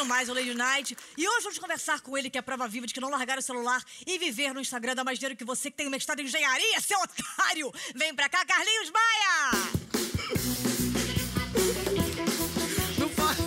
aguentando mais o Lady Night. E hoje vamos conversar com ele, que é a prova viva de que não largar o celular e viver no Instagram dá mais dinheiro que você, que tem mestrado em engenharia, seu otário! Vem pra cá, Carlinhos Maia! Não faz.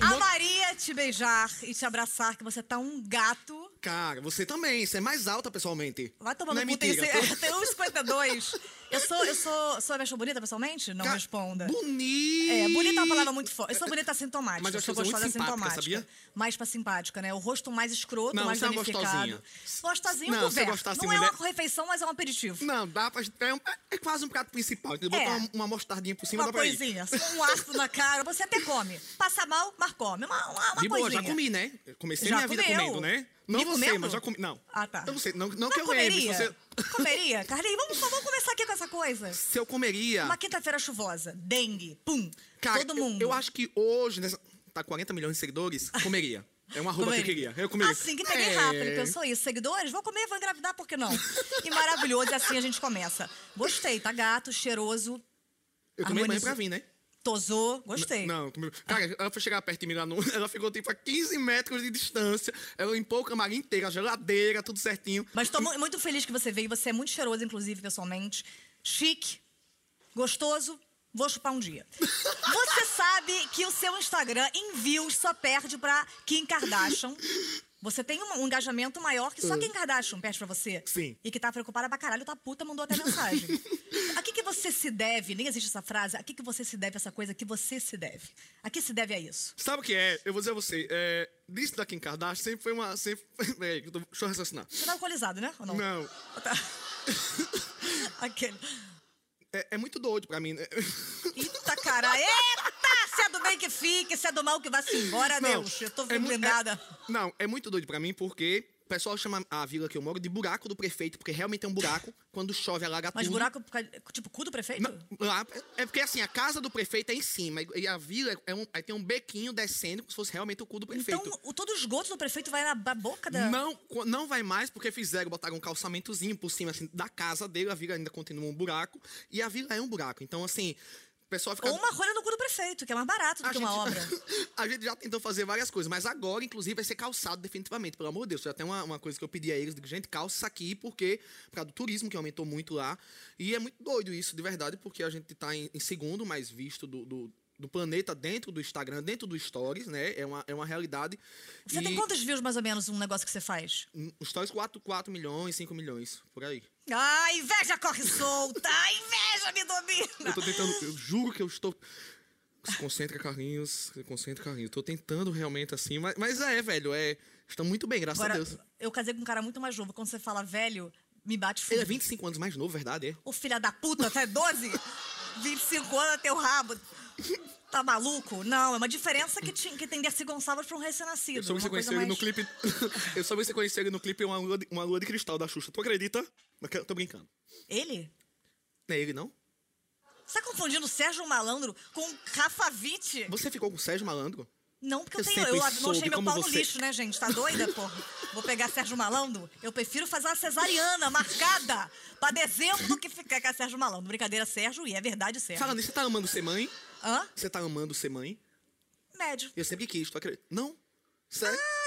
Amaria te beijar e te abraçar, que você tá um gato. Cara, você também. Você é mais alta pessoalmente. Vai tomando Não é cu, tem, mentira. esse- tem 1,52. Eu sou, eu sou, sou, eu acho bonita pessoalmente? Não responda. Bonita. É, bonita é uma palavra muito forte. Eu sou bonita assintomática. Mas eu sou gostosa assintomática. sabia? Mais pra simpática, né? O rosto mais escroto, Não, mais você é danificado. gostosinha. Gostosinho Não, Não é mulher- uma refeição, mas é um aperitivo. Não, dá pra. É, um- é quase um prato principal. Você É. botar uma, uma mostardinha por cima Uma dá pra ir. coisinha, só um arco na cara, você até come. Passa mal, mas come. Uma, uma, uma De boa, coisinha. já comi, né? Comecei Já minha vida comeu? comendo, né? Não Me você, comendo? mas já comi. Não. Ah, tá. Eu não sei. Não, não Mas que eu lembre. comeria? Se, você... Comeria? Carlinhos, vamos, vamos começar aqui com essa coisa. se eu comeria. Uma quinta-feira chuvosa, dengue, pum, Cara, todo eu- mundo. Eu, acho que hoje, nessa, tá 40 milhões de seguidores, comeria. É uma arroba que eu queria. Eu comeria. Assim que peguei É. rápido, porque eu sou isso. Seguidores, vou comer, vou engravidar, por que não? E maravilhoso, e assim a gente começa. Gostei, tá gato, cheiroso, Eu tomei banho pra vir, né? Tosou, gostei. Não, comigo. Cara, ela foi chegar perto de mim lá no. Ela ficou tipo a 15 metros de distância. Ela limpou o camarim inteiro, a geladeira, tudo certinho. Mas tô mu- muito feliz que você veio. Você é muito cheiroso, inclusive, pessoalmente. Chique, gostoso. Vou chupar um dia. Você sabe que o seu Instagram em views só perde pra Kim Kardashian. Você tem um, um engajamento maior que só Kim Kardashian perde pra você. Sim. E que tá preocupada pra caralho, tá puta, mandou até mensagem. A que, que você se deve? Nem existe essa frase. A que, que você se deve essa coisa que você se deve? A que se deve a isso? Sabe o que é? Eu vou dizer a você. É, disso da Kim Kardashian sempre foi uma. Sempre... Peraí, tô- deixa eu raciocinar. Você tá alcoolizado, né? Ou não? Não. Tá. Aquele. É, é muito doido pra mim. né? Eita, cara! Eita! Se é do bem que fique, se é do mal que vá-se embora, Não, Deus. Eu tô é mu- blindada. é- não, é muito doido pra mim porque o pessoal chama a vila que eu moro de buraco do prefeito, porque realmente é um buraco. Quando chove, alaga Mas tudo. buraco, por causa- tipo, cu do prefeito? Não, lá, é porque assim, a casa do prefeito é em cima e a vila é um, aí tem um bequinho descendo como se fosse realmente o cu do prefeito. Então, o, todo o esgoto do prefeito vai na boca da... Não, não vai mais porque fizeram, botaram um calçamentozinho por cima assim, da casa dele, a vila ainda continua um buraco e a vila é um buraco. Então assim, pessoal fica Ou uma rolha no cu do prefeito, que é mais barato do a que uma gente- obra. a gente já tentou fazer várias coisas, mas agora, inclusive, vai ser calçado definitivamente, pelo amor de Deus. Já tem uma, uma coisa que eu pedi a eles, digo, gente, calça isso aqui, porque, por causa do turismo, que aumentou muito lá. E é muito doido isso, de verdade, porque a gente tá em, em segundo mais visto do, do, do planeta dentro do Instagram, dentro do Stories, né? É uma, é uma realidade. Você e, tem quantos views, mais ou menos, um negócio que você faz? hum, Stories 4, 4 milhões, 5 milhões, por aí. Ah, inveja corre solta! A inveja me domina! Eu tô tentando, eu juro que eu estou. Se concentra, Carlinhos. Se concentra, Carlinhos. Tô tentando realmente assim, mas, mas é, velho, é. Estão muito bem, graças Agora, a Deus. eu casei com um cara muito mais novo. Quando você fala velho, me bate fundo. Ele é 25 anos mais novo, verdade? É? Ô filha da puta, até 12? 25 anos é teu rabo. Tá maluco? Não, é uma diferença que, tinha, que tem Dercy Gonçalves pra um recém-nascido. Eu uma você conhecer coisa ele no mais- clipe. eu soube você conhecer ele no clipe uma lua, de, uma lua de cristal da Xuxa. Tu acredita? Tô brincando. Ele? Não é ele, não? Você tá confundindo Sérgio Malandro com Rafa Witt? Você ficou com o Sérgio Malandro? Não, porque eu, Eu tenho. Eu não meu pau no você- lixo, né, gente? Tá doida, porra? Vou pegar Sérgio Malandro. Eu prefiro fazer uma cesariana marcada pra dezembro do que ficar com a Sérgio Malandro. Brincadeira, Sérgio, e é verdade, Sérgio. Falando você tá amando ser mãe? Hã? Você tá amando ser mãe? Médio. Eu sempre quis, tu acredita? Não? Sério? Ah,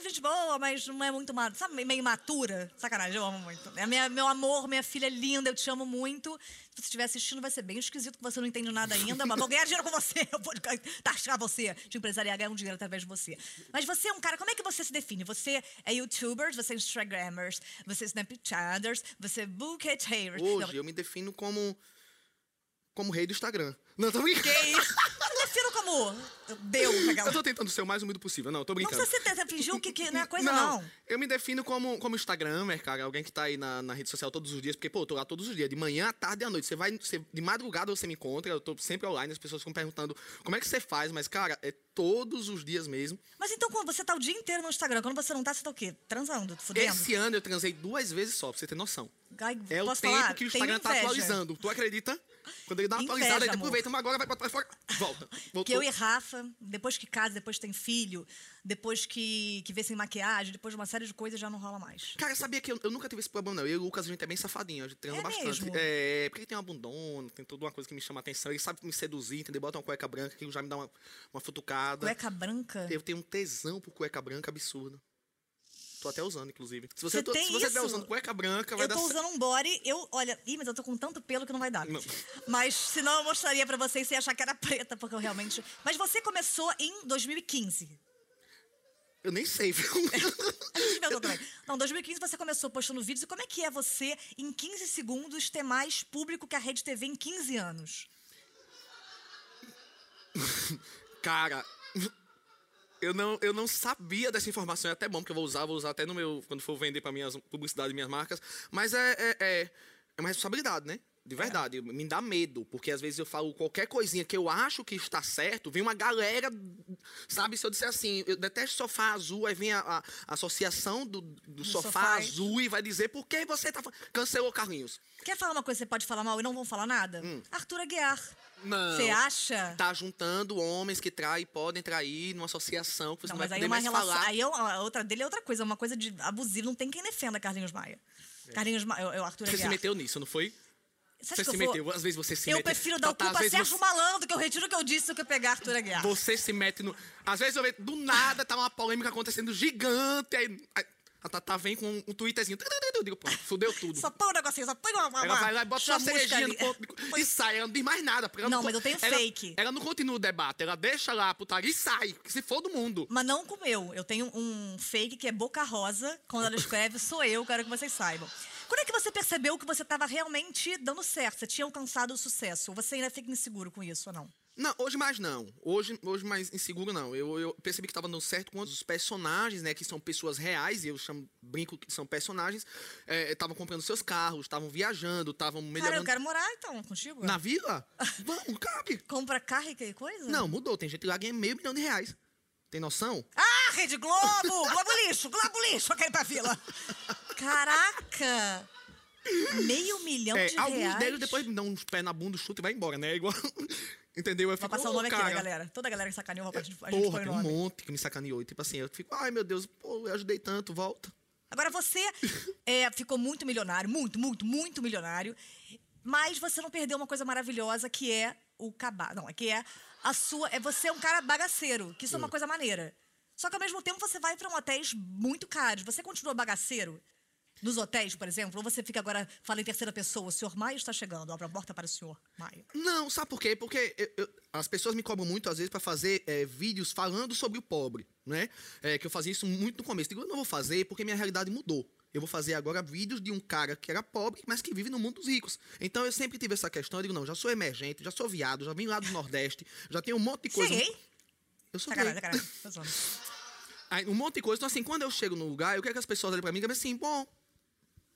gente boa, mas não é muito. Sabe, meio imatura? Sacanagem, eu amo muito. É minha, meu amor, minha filha é linda, eu te amo muito. Se você estiver assistindo, vai ser bem esquisito que você não entende nada ainda, mas vou ganhar dinheiro com você. Eu vou taxar você de empresariar, ganhar um dinheiro através de você. Mas você é um cara, como é que você se define? Você é youtuber, você é instagrammers, você é snapchatters, você é bouqueters. Hoje eu me defino como. como rei do Instagram. Não, tô brincando. Que isso? Como Deus, aquela... Eu tô tentando ser o mais humilde possível. Não, tô Não brincando. precisa ser tenta fingir o que, que não é coisa, não. Eu me defino como, como Instagramer, cara. Alguém que tá aí na, na rede social todos os dias. Porque, pô, eu tô lá todos os dias. De manhã, à tarde e à noite. Você vai. Você, de madrugada você me encontra. Eu tô sempre online. As pessoas ficam perguntando como é que você faz. Mas, cara, é todos os dias mesmo. Mas então, quando você tá o dia inteiro no Instagram, quando você não tá, você tá o quê? Transando, fudendo? Esse ano eu transei duas vezes só, pra você ter noção. Ai, É o tempo falar? que o Instagram tá atualizando. Tu acredita? Quando ele dá uma Inveja, atualizada, ele aproveita, mas agora vai pra trás fora. Volta. Que Voltou. eu e Rafa, depois que casa, depois que tem filho, depois que, que vê sem maquiagem, depois de uma série de coisas, já não rola mais. Cara, sabia que eu, eu nunca tive esse problema, não. Eu e o Lucas, a gente é bem safadinho, a gente treina É bastante. mesmo? É, porque ele tem uma bundona, tem toda uma coisa que me chama a atenção. Ele sabe me seduzir, entendeu? Bota uma cueca branca que já me dá uma, uma futucada. Cueca branca. Eu tenho um tesão por cueca branca absurdo. Tô até usando, inclusive. Se Você você, tô- se você estiver usando cueca branca, vai Eu tô dar usando um body, eu, olha, ih, mas eu tô com tanto pelo que não vai dar. Não. Mas senão eu mostraria pra vocês se achar que era preta, porque eu realmente. Mas você começou em 2015. Eu nem sei, viu? A gente inventou também. Não, 2015 você começou postando vídeos. E como é que é você, em 15 segundos, ter mais público que a Rede TV em 15 anos? Cara, eu não, eu não sabia dessa informação. É até bom, porque eu vou usar, vou usar até no meu. Quando for vender pra minhas publicidade, minhas marcas. Mas é, é, é, é uma responsabilidade, né? De verdade, me dá medo, porque às vezes eu falo qualquer coisinha que eu acho que está certo, vem uma galera, sabe? Se eu disser assim, eu detesto sofá azul, aí vem a, a- a associação do, do sofá sofás. azul e vai dizer por que você tá. Cancelou Carlinhos. Quer falar uma coisa que você pode falar mal e não vão falar nada? Arthur Aguiar. Hum. Não. Você acha? Tá juntando homens que traem, podem trair numa associação que você Não, não, mas vai aí poder uma mais relação. falar. Aí eu- a outra dele é outra coisa, uma coisa de abusivo. Não tem quem defenda Carlinhos Maia. Carlinhos Maia, é o Arthur Você se Aguiar. meteu nisso, não foi? Você, Você se eu, vou- meteu. Às vezes você se eu mete. prefiro dar o Tá, tá, culpa a às vezes Sérgio você- Malandro, que eu retiro o que eu disse, do que pegar Arthur Aguiar. Você se mete no. Às vezes eu vejo, do nada tá uma polêmica acontecendo gigante. Aí a Tatá vem com um, um twitterzinho. Eu digo, pronto, fudeu tudo. Só põe um negocinho, só põe uma. uma Ela vai lá e bota uma cerejinha no ponto. E sai, ela não diz mais nada. Não, con- mas eu tenho ela- fake. Ela não continua o debate, ela deixa lá a putaria e sai. Se for do mundo. Mas não com o meu. Eu tenho um fake que é boca rosa. Quando ela escreve, sou eu, quero que vocês saibam. Quando é que você percebeu que você estava realmente dando certo? Você tinha alcançado o sucesso? Ou você ainda fica inseguro com isso ou não? Não, hoje mais não. Hoje, hoje mais inseguro não. Eu, eu percebi que tava dando certo quando os personagens, né, que são pessoas reais, e eu chamo, brinco que são personagens, estavam comprando seus carros, estavam viajando, estavam Cara, melhorando. eu quero morar então contigo. Na vila? Vamos, cabe. Compra carro e coisa? Não, mudou. Tem gente lá que ganha meio milhão de reais. Tem noção? Ah, Rede Globo! Globo lixo, Globo lixo, eu quero ir pra vila. Caraca! Meio milhão É, de alguns reais. deles depois me dão uns pés na bunda, chuta e vai embora, né? Igual. Entendeu? Eu Vou fico, passar o "Ô, nome aqui, né, cara, galera? Toda a galera que sacaneou, a gente, a gente Porra, o tem um monte que me sacaneou. E, Tipo assim, eu fico, ai meu Deus, pô, eu ajudei tanto, volta. Agora você é, ficou muito milionário, muito, muito, muito milionário, mas você não perdeu uma coisa maravilhosa que é o cabá. Não, é que é a sua. É você é um cara bagaceiro, que isso é uma coisa maneira. Só que ao mesmo tempo você vai para um hotéis muito caros. Você continua bagaceiro? Nos hotéis, por exemplo, ou você fica agora, fala em terceira pessoa, o senhor Maia está chegando, abre a porta para o senhor Maia. Não, sabe por quê? Porque eu- eu- as pessoas me cobram muito, às vezes, pra fazer é, vídeos falando sobre o pobre, né? É, que eu fazia isso muito no começo. Digo, eu não vou fazer porque minha realidade mudou. Eu vou fazer agora vídeos de um cara que era pobre, mas que vive no mundo dos ricos. Então eu sempre tive essa questão. Eu digo, não, já sou emergente, já sou viado, já vim lá do Nordeste, já tenho um monte de coisa. gay? Eu sou Sacanagem, gay. sacanagem. Um monte de coisa. Então, assim, quando eu chego no lugar, eu quero que as pessoas olhem pra mim e digam assim, bom,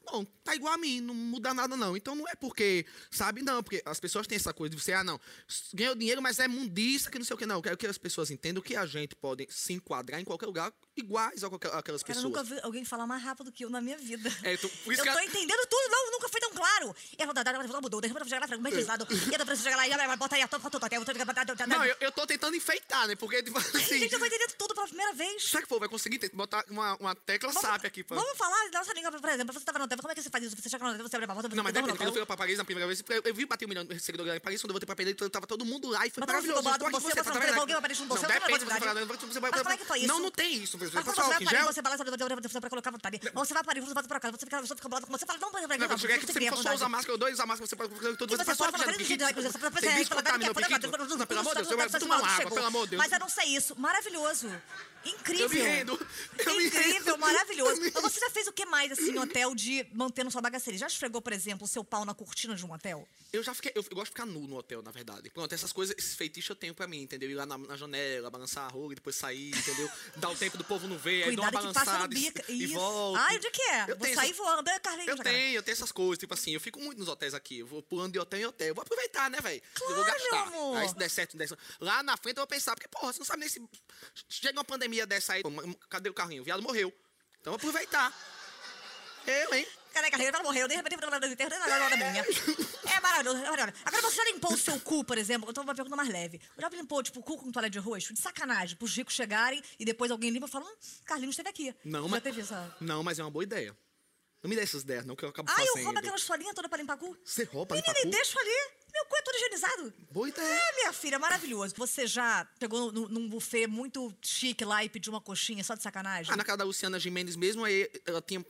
bom, tá igual a mim, não muda nada não. Então não é porque, sabe, não, porque as pessoas têm essa coisa de você, ah, não, ganhou dinheiro, mas é mundiça, que não sei o que, não. Eu quero que as pessoas entendam que a gente pode se enquadrar em qualquer lugar iguais a qualquer, aquelas Cara, eu pessoas. nunca vi alguém falar mais rápido que eu na minha vida. É, então, por isso eu que tô a- entendendo tudo, não, nunca foi tão claro. Eu mudou, de repente eu é é? E eu preciso chegar lá, e bota aí, a topa, topa, Não, eu, eu tô tentando enfeitar, né? Porque, tipo, assim, Gente, eu vou entender tudo pela primeira vez. será que pô, vai conseguir botar uma, uma tecla SAP aqui? Pra... Vamos falar da nossa língua, por exemplo. Você tava no hotel, como é que você faz isso? Você chega no hotel, você abre a porta, Não, mas você depende. Quando eu fui pra Paris na primeira vez, eu, vi bater um milhão de seguidores lá em Paris, quando eu voltei pra Paris, tava todo mundo lá e foi Mas maravilhoso. com aqui você, tá você não vendo? levou alguém pra Paris você, Não, você não depende, você vai você Mas como é que foi isso? Não, não tem isso. Você Mas você vai que gel? você vai você pra colocar vontade. Ou você vai para você volta pra casa, você fica, você fica bolado com você, fala, não, não, não, Não, eu cheguei aqui, você só usar máscara, eu dou usar máscara, você pode tudo. E você faz pode só de jeito, você fala pra Tem você, bicho fala, contamina o fala, piquete? fala, Não, pelo amor de Deus, tudo, tudo, tudo, água, pelo amor de Deus. Mas eu não sei isso. Maravilhoso. Incrível. Eu me rendo. Incrível, maravilhoso. Mas você já fez o que mais, assim, no hotel de mantendo sua bagaceira? Já esfregou, por exemplo, o seu pau na cortina de um hotel? Eu já fiquei. Eu gosto de ficar nu no hotel, na verdade. Pronto, essas coisas, esses feitiços eu tenho pra mim, entendeu? Ir lá na, na janela, balançar a rola e depois sair, entendeu? Dar o tempo do povo não ver, aí dou uma balançada e, e Isso. volto. Ai, onde que é? Eu Vou sair essas- voando. É, Carlinhos, Eu tenho, eu tenho essas coisas, tipo assim, eu fico muito nos hotéis aqui, eu vou pulando de hotel em hotel, eu vou aproveitar, né, velho? eu vou Claro, gastar. meu amor. Aí se der certo, se der certo. Lá na frente eu vou pensar, porque, porra, você não sabe nem se. Chega uma pandemia dessa aí, cadê o carrinho? O viado morreu. Então eu vou aproveitar. Eu, hein? Cadê a carreira? Ela morreu, de repente, da minha. É maravilhoso, é maravilhoso. Agora, você já limpou o seu cu, por exemplo? Eu tô uma pergunta mais leve. Já limpou, tipo, o cu com toalha de rosto? De sacanagem, pros ricos chegarem e depois alguém limpa e fala, hum, Carlinhos esteve aqui. Não, já mas. teve essa... Não, mas é uma boa ideia. Não me dê essas ideias, não, que eu acabo Ah, eu fazendo. roubo aquelas toalhinhas todas pra limpar cu? Você rouba Menina, limpar cu? deixo ali. Meu cu é todo higienizado. Boa ideia. É, minha filha, maravilhoso. Você já pegou num, num buffet muito chique lá e pediu uma coxinha só de sacanagem? Ah, na casa da Luciana Gimenez mesmo, aí ela tinha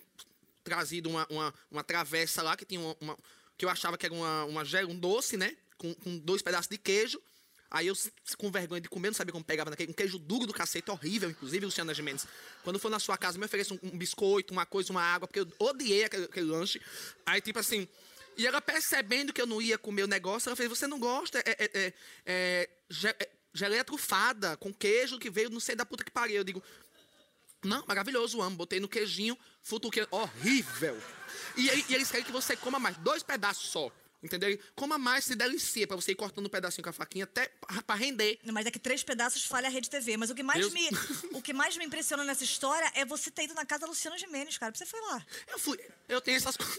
trazido uma, uma, uma travessa lá, que tinha uma, uma- que eu achava que era uma, uma um doce, né? Com, com dois pedaços de queijo. Aí eu, com vergonha de comer, não sabia como pegava naquele. Um queijo duro do cacete, horrível, inclusive, Luciana Gimenez. Quando for na sua casa, me ofereça um, um biscoito, uma coisa, uma água, porque eu odiei aquele, aquele lanche. Aí, tipo assim. E ela percebendo que eu não ia comer o negócio, ela fez: Você não gosta? É, é, é, é, é geleia trufada com queijo que veio não sei da puta que pariu. Eu digo: não, maravilhoso, amo. Botei no queijinho, futuquei. Horrível. E, e eles querem que você coma mais. Dois pedaços só. Entendeu? Coma mais, se delicia, pra você ir cortando um pedacinho com a faquinha até pra render. Mas é que três pedaços falha a Rede TV. Mas o que mais, Deus- me, o que mais me impressiona nessa história é você ter ido na casa da Luciana Gimenez, cara. Você foi lá. Eu fui. Eu tenho essas coisas.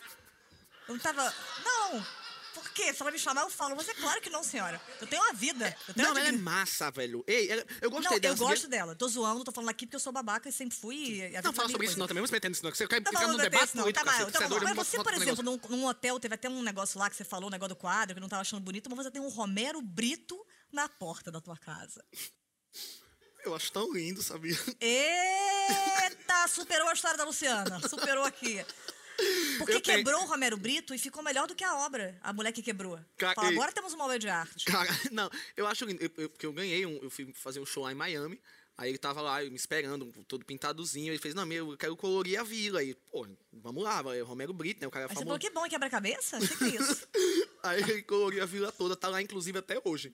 Eu não tava. Não! Por quê? Se ela me chamar, eu falo. Mas é claro que não, senhora. Eu tenho uma vida. Eu tenho Não, uma ela é massa, velho. Ei, ela- eu gostei Não, dela. eu gosto dela. Tô zoando, tô falando aqui porque eu sou babaca e sempre fui. e vida Não é fala sobre isso coisa. não também. Vamos metendo isso não. que Você quer Tá ficar num debate não. político, Tá, tá é doido, Mas você, por exemplo, num, num hotel, teve até um negócio lá que você falou, um negócio do quadro, que não tava achando bonito, mas você tem um Romero Brito na porta da tua casa. Eu acho tão lindo, sabia? Eita, superou a história da Luciana. Superou aqui. Porque Eu tenho- quebrou o Romero Brito e ficou melhor do que a obra, a mulher que quebrou. Ca- Fala, agora temos uma obra de arte. Cara, não, eu acho lindo. Eu, eu, porque eu ganhei, um, eu fui fazer um show lá em Miami. Aí ele tava lá me esperando, todo pintadozinho. Ele fez, não, meu, eu quero colorir a vila. Aí, pô, vamos lá, vai, Romero Brito, né? O cara é você falou, que bom, quebra-cabeça? O que, que é isso? Aí ele coloriu a vila toda, tá lá, inclusive, até hoje.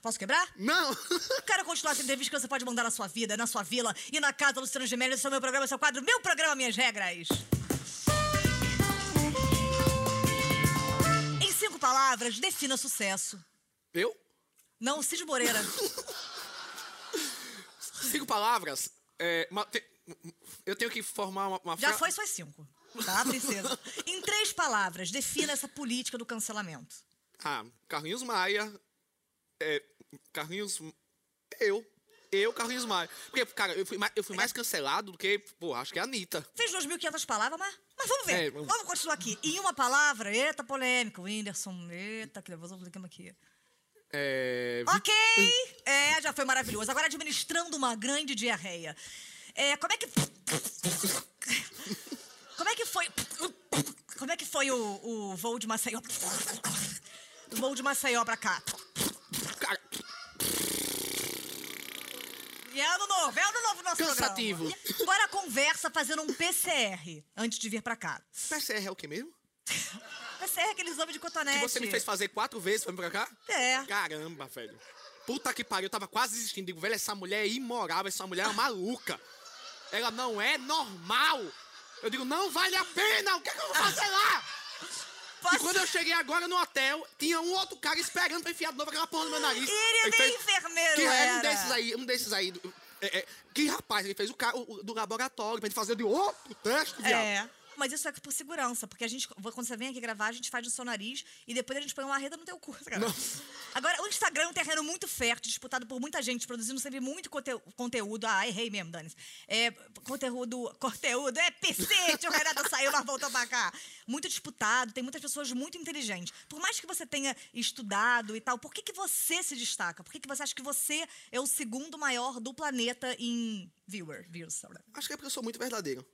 Posso quebrar? Não! Quero continuar essa entrevista que você pode mandar na sua vida, na sua vila e na casa do Luciano Gimenez. Esse é o meu programa, esse é o quadro Meu Programa, Minhas Regras. Em cinco palavras, defina sucesso. eu? Não, Cid Moreira. Cinco palavras. É, uma- te- eu tenho que formar uma, uma Já fra- foi suas cinco. Tá, princesa? Em três palavras, defina essa política do cancelamento. Ah, Carlinhos Maia. É, Carlinhos. Eu. Eu, Carlinhos Maia. Porque, cara, eu fui, mais, eu fui mais cancelado do que, pô, acho que é a Anitta. Fez 2.500 palavras, mas, mas vamos ver. É, vamos- vamos... continuar aqui. Em uma palavra, eita, polêmica. Whindersson, eita, que nervoso, vamos aqui. É. Ok! É, já foi maravilhoso. Agora administrando uma grande diarreia. É, como é que. Como é que foi. Como é que foi o, o voo de Maceió? O voo de Maceió pra cá. Cara, E é ano novo, é ano novo nosso Cansativo. programa. Agora a conversa fazendo um PCR antes de vir pra cá. PCR é o quê mesmo? PCR é aquele exame de cotonete. Que você me fez fazer quatro vezes pra vir pra cá? É. Caramba, velho. Puta que pariu, eu tava quase desistindo. Digo, velho, essa mulher é imoral, essa mulher é maluca. Ela não é normal. Eu digo, não vale a pena, o que, é que eu vou fazer lá? E quando eu cheguei agora no hotel, tinha um outro cara esperando pra enfiar de novo aquela porra no meu nariz. E ele Ele fez- enfermeiro que era um desses aí, um desses aí. é, é, que rapaz, ele fez o cara o- o do laboratório pra gente fazer de outro teste, viado. É. Mas isso é por segurança, porque a gente, quando você vem aqui gravar, a gente faz no seu nariz e depois a gente põe uma reda no teu cu. Não. Agora, o Instagram é um terreno muito fértil, disputado por muita gente, produzindo sempre muito conte- conteúdo. Ah, errei mesmo, Dani. É, conteúdo, conteúdo, é PC, o Renato saiu, mas voltou pra cá. Muito disputado, tem muitas pessoas muito inteligentes. Por mais que você tenha estudado e tal, por que, que você se destaca? Por que, que você acha que você é o segundo maior do planeta em viewer, views? Acho que é porque eu sou muito verdadeiro.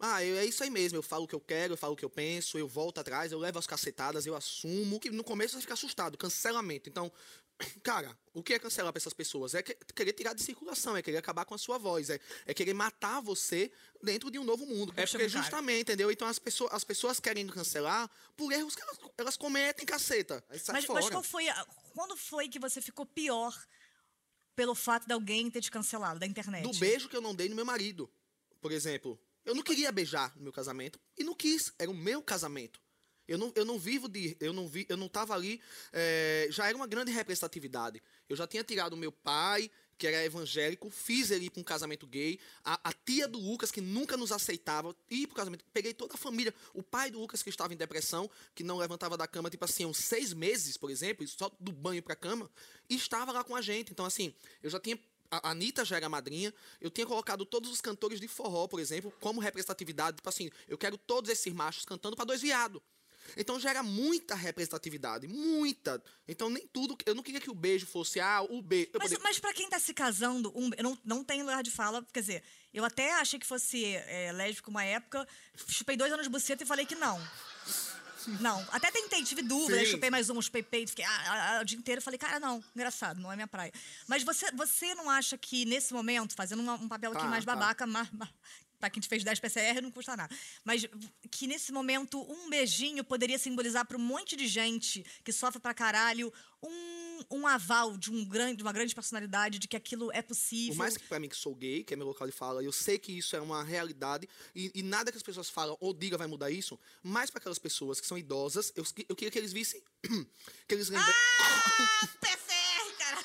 Ah, eu- é isso aí mesmo. Eu falo o que eu quero, eu falo o que eu penso, eu volto atrás, eu levo as cacetadas, eu assumo. Que no começo você fica assustado, cancelamento. Então, cara, o que é cancelar pra essas pessoas? É que- querer tirar de circulação, é querer acabar com a sua voz, é, é querer matar você dentro de um novo mundo. É porque justamente, entendeu? Então as pessoas, as pessoas querendo cancelar por erros que elas, elas cometem, caceta. Mas, mas qual foi a- quando foi que você ficou pior pelo fato de alguém ter te cancelado da internet? Do beijo que eu não dei no meu marido, por exemplo. Eu não queria beijar no meu casamento e não quis. Era o meu casamento. Eu não, eu não vivo de. Eu não vi, eu não estava ali. eh, já era uma grande representatividade. Eu já tinha tirado o meu pai, que era evangélico, fiz ele ir para um casamento gay. A, a, tia do Lucas, que nunca nos aceitava, ir para o casamento. Peguei toda a família. O pai do Lucas, que estava em depressão, que não levantava da cama, tipo assim, uns seis meses, por exemplo, só do banho para a cama, estava lá com a gente. Então, assim, eu já tinha a Anitta já era madrinha. Eu tinha colocado todos os cantores de forró, por exemplo, como representatividade. Tipo assim, eu quero todos esses machos cantando para dois viados. Então gera muita representatividade, muita. Então nem tudo. Eu não queria que o beijo fosse, ah, o beijo. Mas, poder... mas para quem tá se casando, um, não, não tem lugar de fala. Quer dizer, eu até achei que fosse é, lésbico uma época, chupei dois anos de buceta e falei que não. Não, até tentei, tive dúvida, chupei mais um, chupei peito, fiquei ah, ah, ah, o dia inteiro. Falei, cara, não, engraçado, não é minha praia. Mas você, você não acha que nesse momento, fazendo um, um papel aqui tá, mais tá. babaca, mais, para quem te fez 10 PCR não custa nada. Mas que nesse momento um beijinho poderia simbolizar para um monte de gente que sofre pra caralho um, um aval de, um grande, de uma grande personalidade de que aquilo é possível. Por mais que para mim que sou gay, que é meu local de fala, eu sei que isso é uma realidade e, e nada que as pessoas falam ou digam vai mudar isso, mas para aquelas pessoas que são idosas, eu, eu queria que eles vissem que eles lembrassem Ah, PCR, cara.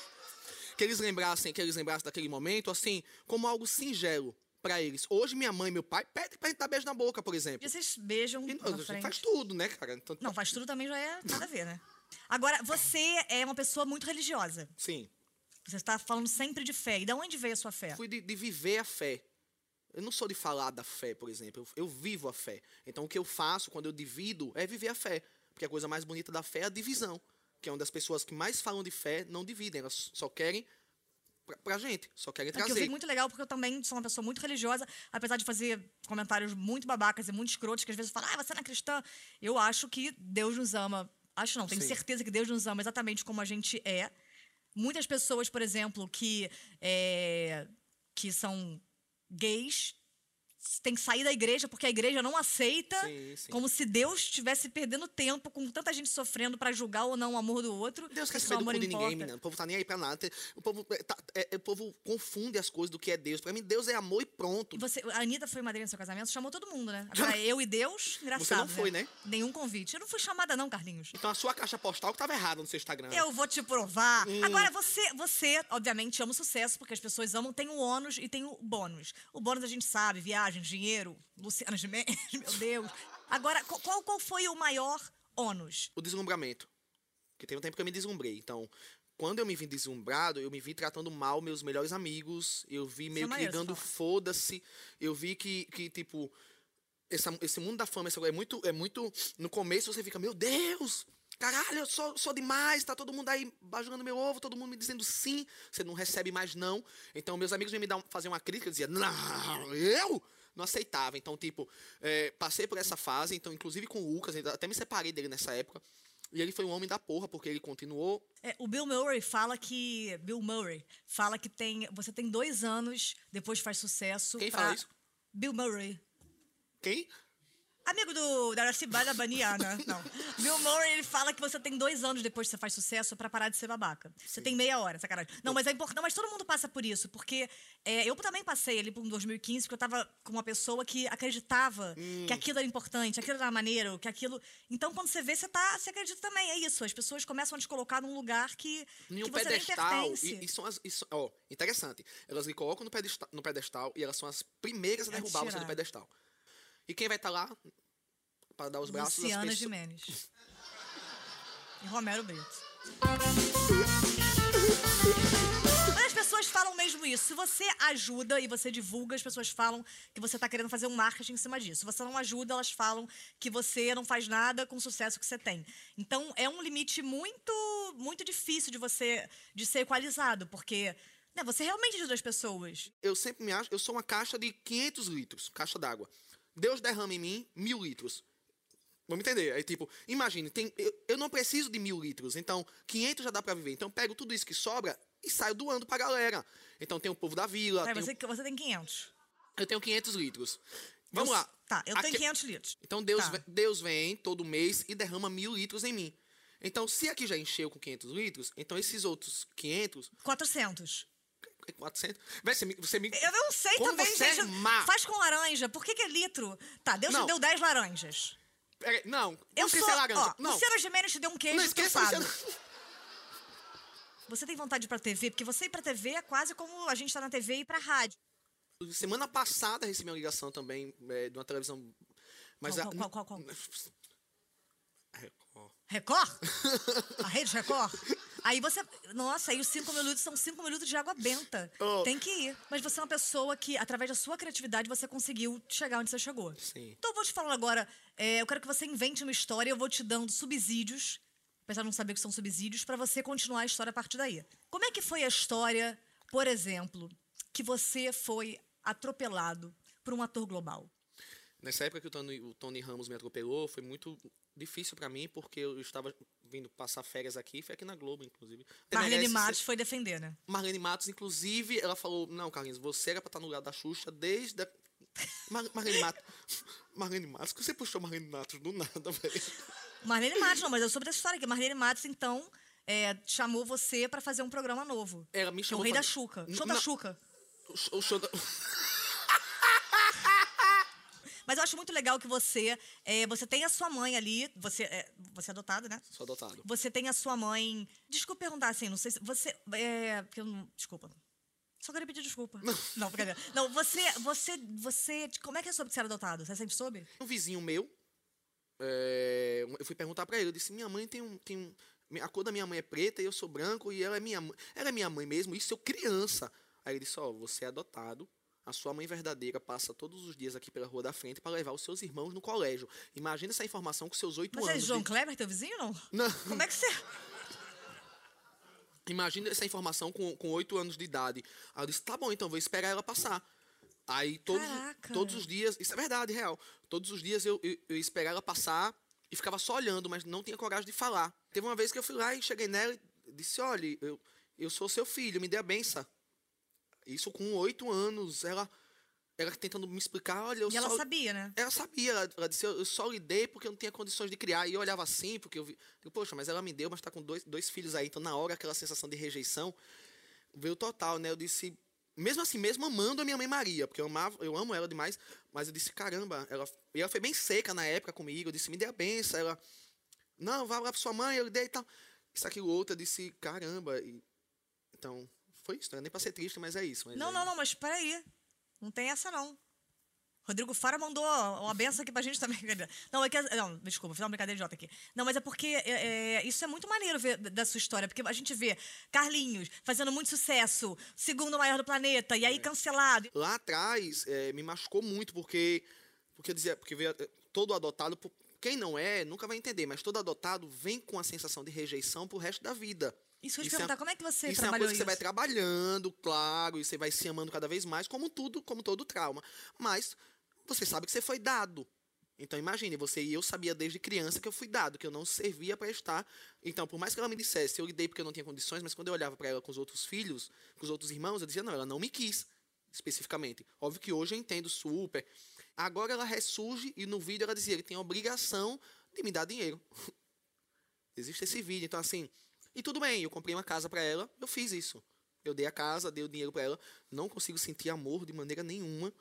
Que eles lembrassem, que eles lembrassem daquele momento assim, como algo singelo para eles. Hoje, minha mãe e meu pai pedem pra gente dar beijo na boca, por exemplo. E vocês beijam e, na frente. Faz tudo, né, cara? Então, não, faz tudo também já é nada a ver, né? Agora, você é uma pessoa muito religiosa. Sim. Você está falando sempre de fé. E de onde veio a sua fé? Fui de, de viver a fé. Eu não sou de falar da fé, por exemplo. Eu, eu, vivo a fê. Então, o que eu faço quando eu divido é viver a fé. Porque a coisa mais bonita da fé é a divisão. Que é uma das pessoas que mais falam de fé não dividem. Elas só querem pra, pra gente. Só querem trazer. É que eu vi muito legal, porque eu também sou uma pessoa muito religiosa, apesar de fazer comentários muito babacas e muito escrotos, que às vezes falam, ah, você não é cristã. Eu acho que Deus nos ama. Acho não, tenho Sim. certeza que Deus nos ama exatamente como a gente é. Muitas pessoas, por exemplo, que, é, que são gays, tem que sair da igreja porque a igreja não aceita, sim, sim. como se Deus estivesse perdendo tempo com tanta gente sofrendo para julgar ou não o amor do outro. Deus quer saber do cu de ninguém, menina. O povo tá nem aí pra nada. O povo, é, tá, é, o povo confunde as coisas do que é Deus. Para mim, Deus é amor e pronto. Você, a Anitta foi madrinha do seu casamento, chamou todo mundo, né? Agora, eu e Deus, engraçado. Você não foi, né? né? Nenhum convite. Eu não fui chamada, não, Carlinhos. Então a sua caixa postal que tava errada no seu Instagram. Eu vou te provar. Hum. Agora, você, você, obviamente, ama o sucesso, porque as pessoas amam, tem o ônus e tem o bônus. O bônus a gente sabe, viagem, dinheiro, Luciana Gimenez, meu Deus. Agora, qual, qual foi o maior ônus? O deslumbramento. Porque tem um tempo que eu me deslumbrei. Então, quando eu me vi deslumbrado, eu me vi tratando mal meus melhores amigos. Eu vi meio que ligando foda-se. Eu vi que, que tipo, essa, esse mundo da fama é muito, é muito. No começo você fica, meu Deus! Caralho, eu sou, sou demais, tá todo mundo aí bajando meu ovo, todo mundo me dizendo sim, você não recebe mais não. Então, meus amigos me dar, fazer uma crítica, eu dizia, não, eu? Não aceitava. Então, tipo, é, passei por essa fase, então, inclusive com o Lucas, até me separei dele nessa época. E ele foi um homem da porra, porque ele continuou. É, o Bill Murray fala que. Bill Murray fala que tem. Você tem dois anos depois faz sucesso. Quem pra... fala isso? Bill Murray. Quem? Amigo do da Aracibada Baniana. Não. Bill Murray, ele fala que você tem dois anos depois que você faz sucesso para parar de ser babaca. Sim. Você tem meia hora, sacanagem. Não, mas é importante. Mas todo mundo passa por isso, porque é, eu também passei ali por 2015, porque eu tava com uma pessoa que acreditava hum. que aquilo era importante, aquilo era maneiro, que aquilo. Então, quando você vê, você tá. Você acredita também. É isso. As pessoas começam a te colocar num lugar que, em um pedestal. E, e são as. E ó, interessante. Elas me colocam no pedestal, no pedestal e elas são as primeiras a derrubar você do pedestal. E quem vai estar tá lá para dar os braços Luciana pessoas... Gimenez. e Romero Brito. As pessoas falam mesmo isso. Se você ajuda e você divulga, as pessoas falam que você está querendo fazer um marketing em cima disso. Se você não ajuda, elas falam que você não faz nada com o sucesso que você tem. Então é um limite muito, muito difícil de você de ser equalizado, porque né, você realmente ajuda as pessoas. Eu sempre me acho, eu sou uma caixa de 500 litros, caixa d'água. Deus derrama em mim mil litros. Vamos entender. Aí, tipo, imagine, tem, eu, eu não preciso de mil litros, então 500 já dá para viver. Então, pego tudo isso que sobra e saio doando pra galera. Então, tem o povo da vila. É, você, você tem 500. Eu tenho 500 litros. Vamos lá. Tá, eu tenho 500 litros. Então, Deus, tá. vem, Deus vem todo mês e derrama mil litros em mim. Então, se aqui já encheu com 500 litros, então esses outros 500... 400. 400. Você me, você me... Eu não sei Como também, você gente. É má. Faz com laranja. Por que, que é litro? Tá, Deus não. te deu 10 laranjas. Não, eu não sou, ser laranja. Ó, não. Luciano Gimenez te deu um queijo não esqueça. Luciano... Você tem vontade de ir pra TV? Porque você ir pra TV é quase como a gente tá na TV e ir pra rádio. Semana passada recebi uma ligação também é, de uma televisão. Mas Qual, a- qual, qual, qual? Record. Record? A rede Record? Aí você. Nossa, aí os cinco minutos são cinco minutos de água benta. Oh. Tem que ir. Mas você é uma pessoa que, através da sua criatividade, você conseguiu chegar onde você chegou. Sim. Então eu vou te falar agora. é, eu quero que você invente uma história, eu vou te dando subsídios, apesar de não saber o que são subsídios, pra você continuar a história a partir daí. Como é que foi a história, por exemplo, que você foi atropelado por um ator global? Nessa época que o Tony, o Tony Ramos me atropelou, foi muito difícil pra mim, porque eu estava vindo passar férias aqui, foi aqui na Globo, inclusive. Marlene Matos foi defender, né? Marlene Matos, inclusive, ela falou: Não, Carlinhos, você era pra estar no lugar da Xuxa desde. A... Mar Marlene Matos. Marlene Matos, que você puxou Marlene Matos do nada, velho. Marlene Matos, não, mas é sobre essa história aqui. Marlene Matos, então, é, chamou você pra fazer um programa novo. Ela me é o chamou. Rei pra- da Xuca. Show da Xuca. O o show da. Eu acho muito legal que você. é, você tem a sua mãe ali. Você é, você é adotado, né? Sou adotado. Você tem a sua mãe. Desculpa perguntar assim, não sei se. Você. É, porque eu não, desculpa. Só queria pedir desculpa. Não, brincadeira. Não, você. Você. Você. Como é que é sobre ser adotado? Você sempre soube? Um vizinho meu, é, eu fui perguntar pra ele, eu disse, minha mãe tem um, tem um... A cor da minha mãe é preta e eu sou branco e ela é minha mãe. Ela é minha mãe mesmo, isso eu criança. Aí ele disse, ó, você é adotado, a sua mãe verdadeira passa todos os dias aqui pela rua da frente para levar os seus irmãos no colégio. Imagina essa informação com seus oito Mas é anos. João de- Kleber, teu vizinho, não? Não. Como é que você. Imagina essa informação com oito anos de idade. Aí eu disse, tá bom, então vou esperar ela passar. Aí todos, Caraca. todos os dias, isso é verdade, real. Todos os dias eu, eu, eu ia esperar ela passar e ficava só olhando, mas não tinha coragem de falar. Teve uma vez que eu fui lá e cheguei nela e disse, olha, eu, eu sou seu filho, me dê a benção. Isso com oito anos, ela, ela tentando me explicar, olha, eu E ela só... sabia, né? Ela sabia, ela, ela disse, eu só lhe dei porque eu não tinha condições de criar. E eu olhava assim, porque eu vi, eu, poxa, mas ela me deu, mas tá com dois, dois filhos aí. Então, na hora, aquela sensação de rejeição veio total, né? Eu disse, mesmo assim, mesmo amando a minha mãe Maria, porque eu amava, eu amo ela demais, mas eu disse, caramba, ela, e ela foi bem seca na época comigo, eu disse, me dê a benção. Ela, não, vá lá pra sua mãe, eu lhe dei e tal. Isso, aquilo, outro, eu disse, caramba. E, então, foi isso, não era nem pra ser triste, mas é isso. mas Não, é- não, não, mas peraí. Não tem essa, não. Rodrigo Fara mandou uma benção aqui pra gente também. Não, é que. Não, desculpa, fiz uma brincadeira idiota aqui. Não, mas é porque é, é, isso é muito maneiro ver da sua história, porque a gente vê Carlinhos fazendo muito sucesso, segundo maior do planeta, e aí cancelado. lá atrás eh, me machucou muito porque porque eu dizia porque veio, eh, todo adotado quem não é nunca vai entender mas todo adotado vem com a sensação de rejeição pro resto da vida Isso eu ia te Isso é- perguntar, como é que você isso é uma coisa que você vai isso? trabalhando claro e você vai se amando cada vez mais como tudo como todo trauma mas você sabe que você foi dado então imagine, você e eu sabia desde criança que eu fui dado, que eu não servia para estar. Então, por mais que ela me dissesse, eu lidei porque eu não tinha condições, mas quando eu olhava para ela com os outros filhos, com os outros irmãos, eu dizia, não, ela não me quis, especificamente. Óbvio que hoje eu entendo super. Agora ela ressurge e no vídeo ela dizia, ele tem a obrigação de me dar dinheiro. Existe esse vídeo, então assim, e tudo bem, eu comprei uma casa para ela, eu fiz isso. Eu dei a casa, dei o dinheiro para ela, não consigo sentir amor de maneira nenhuma.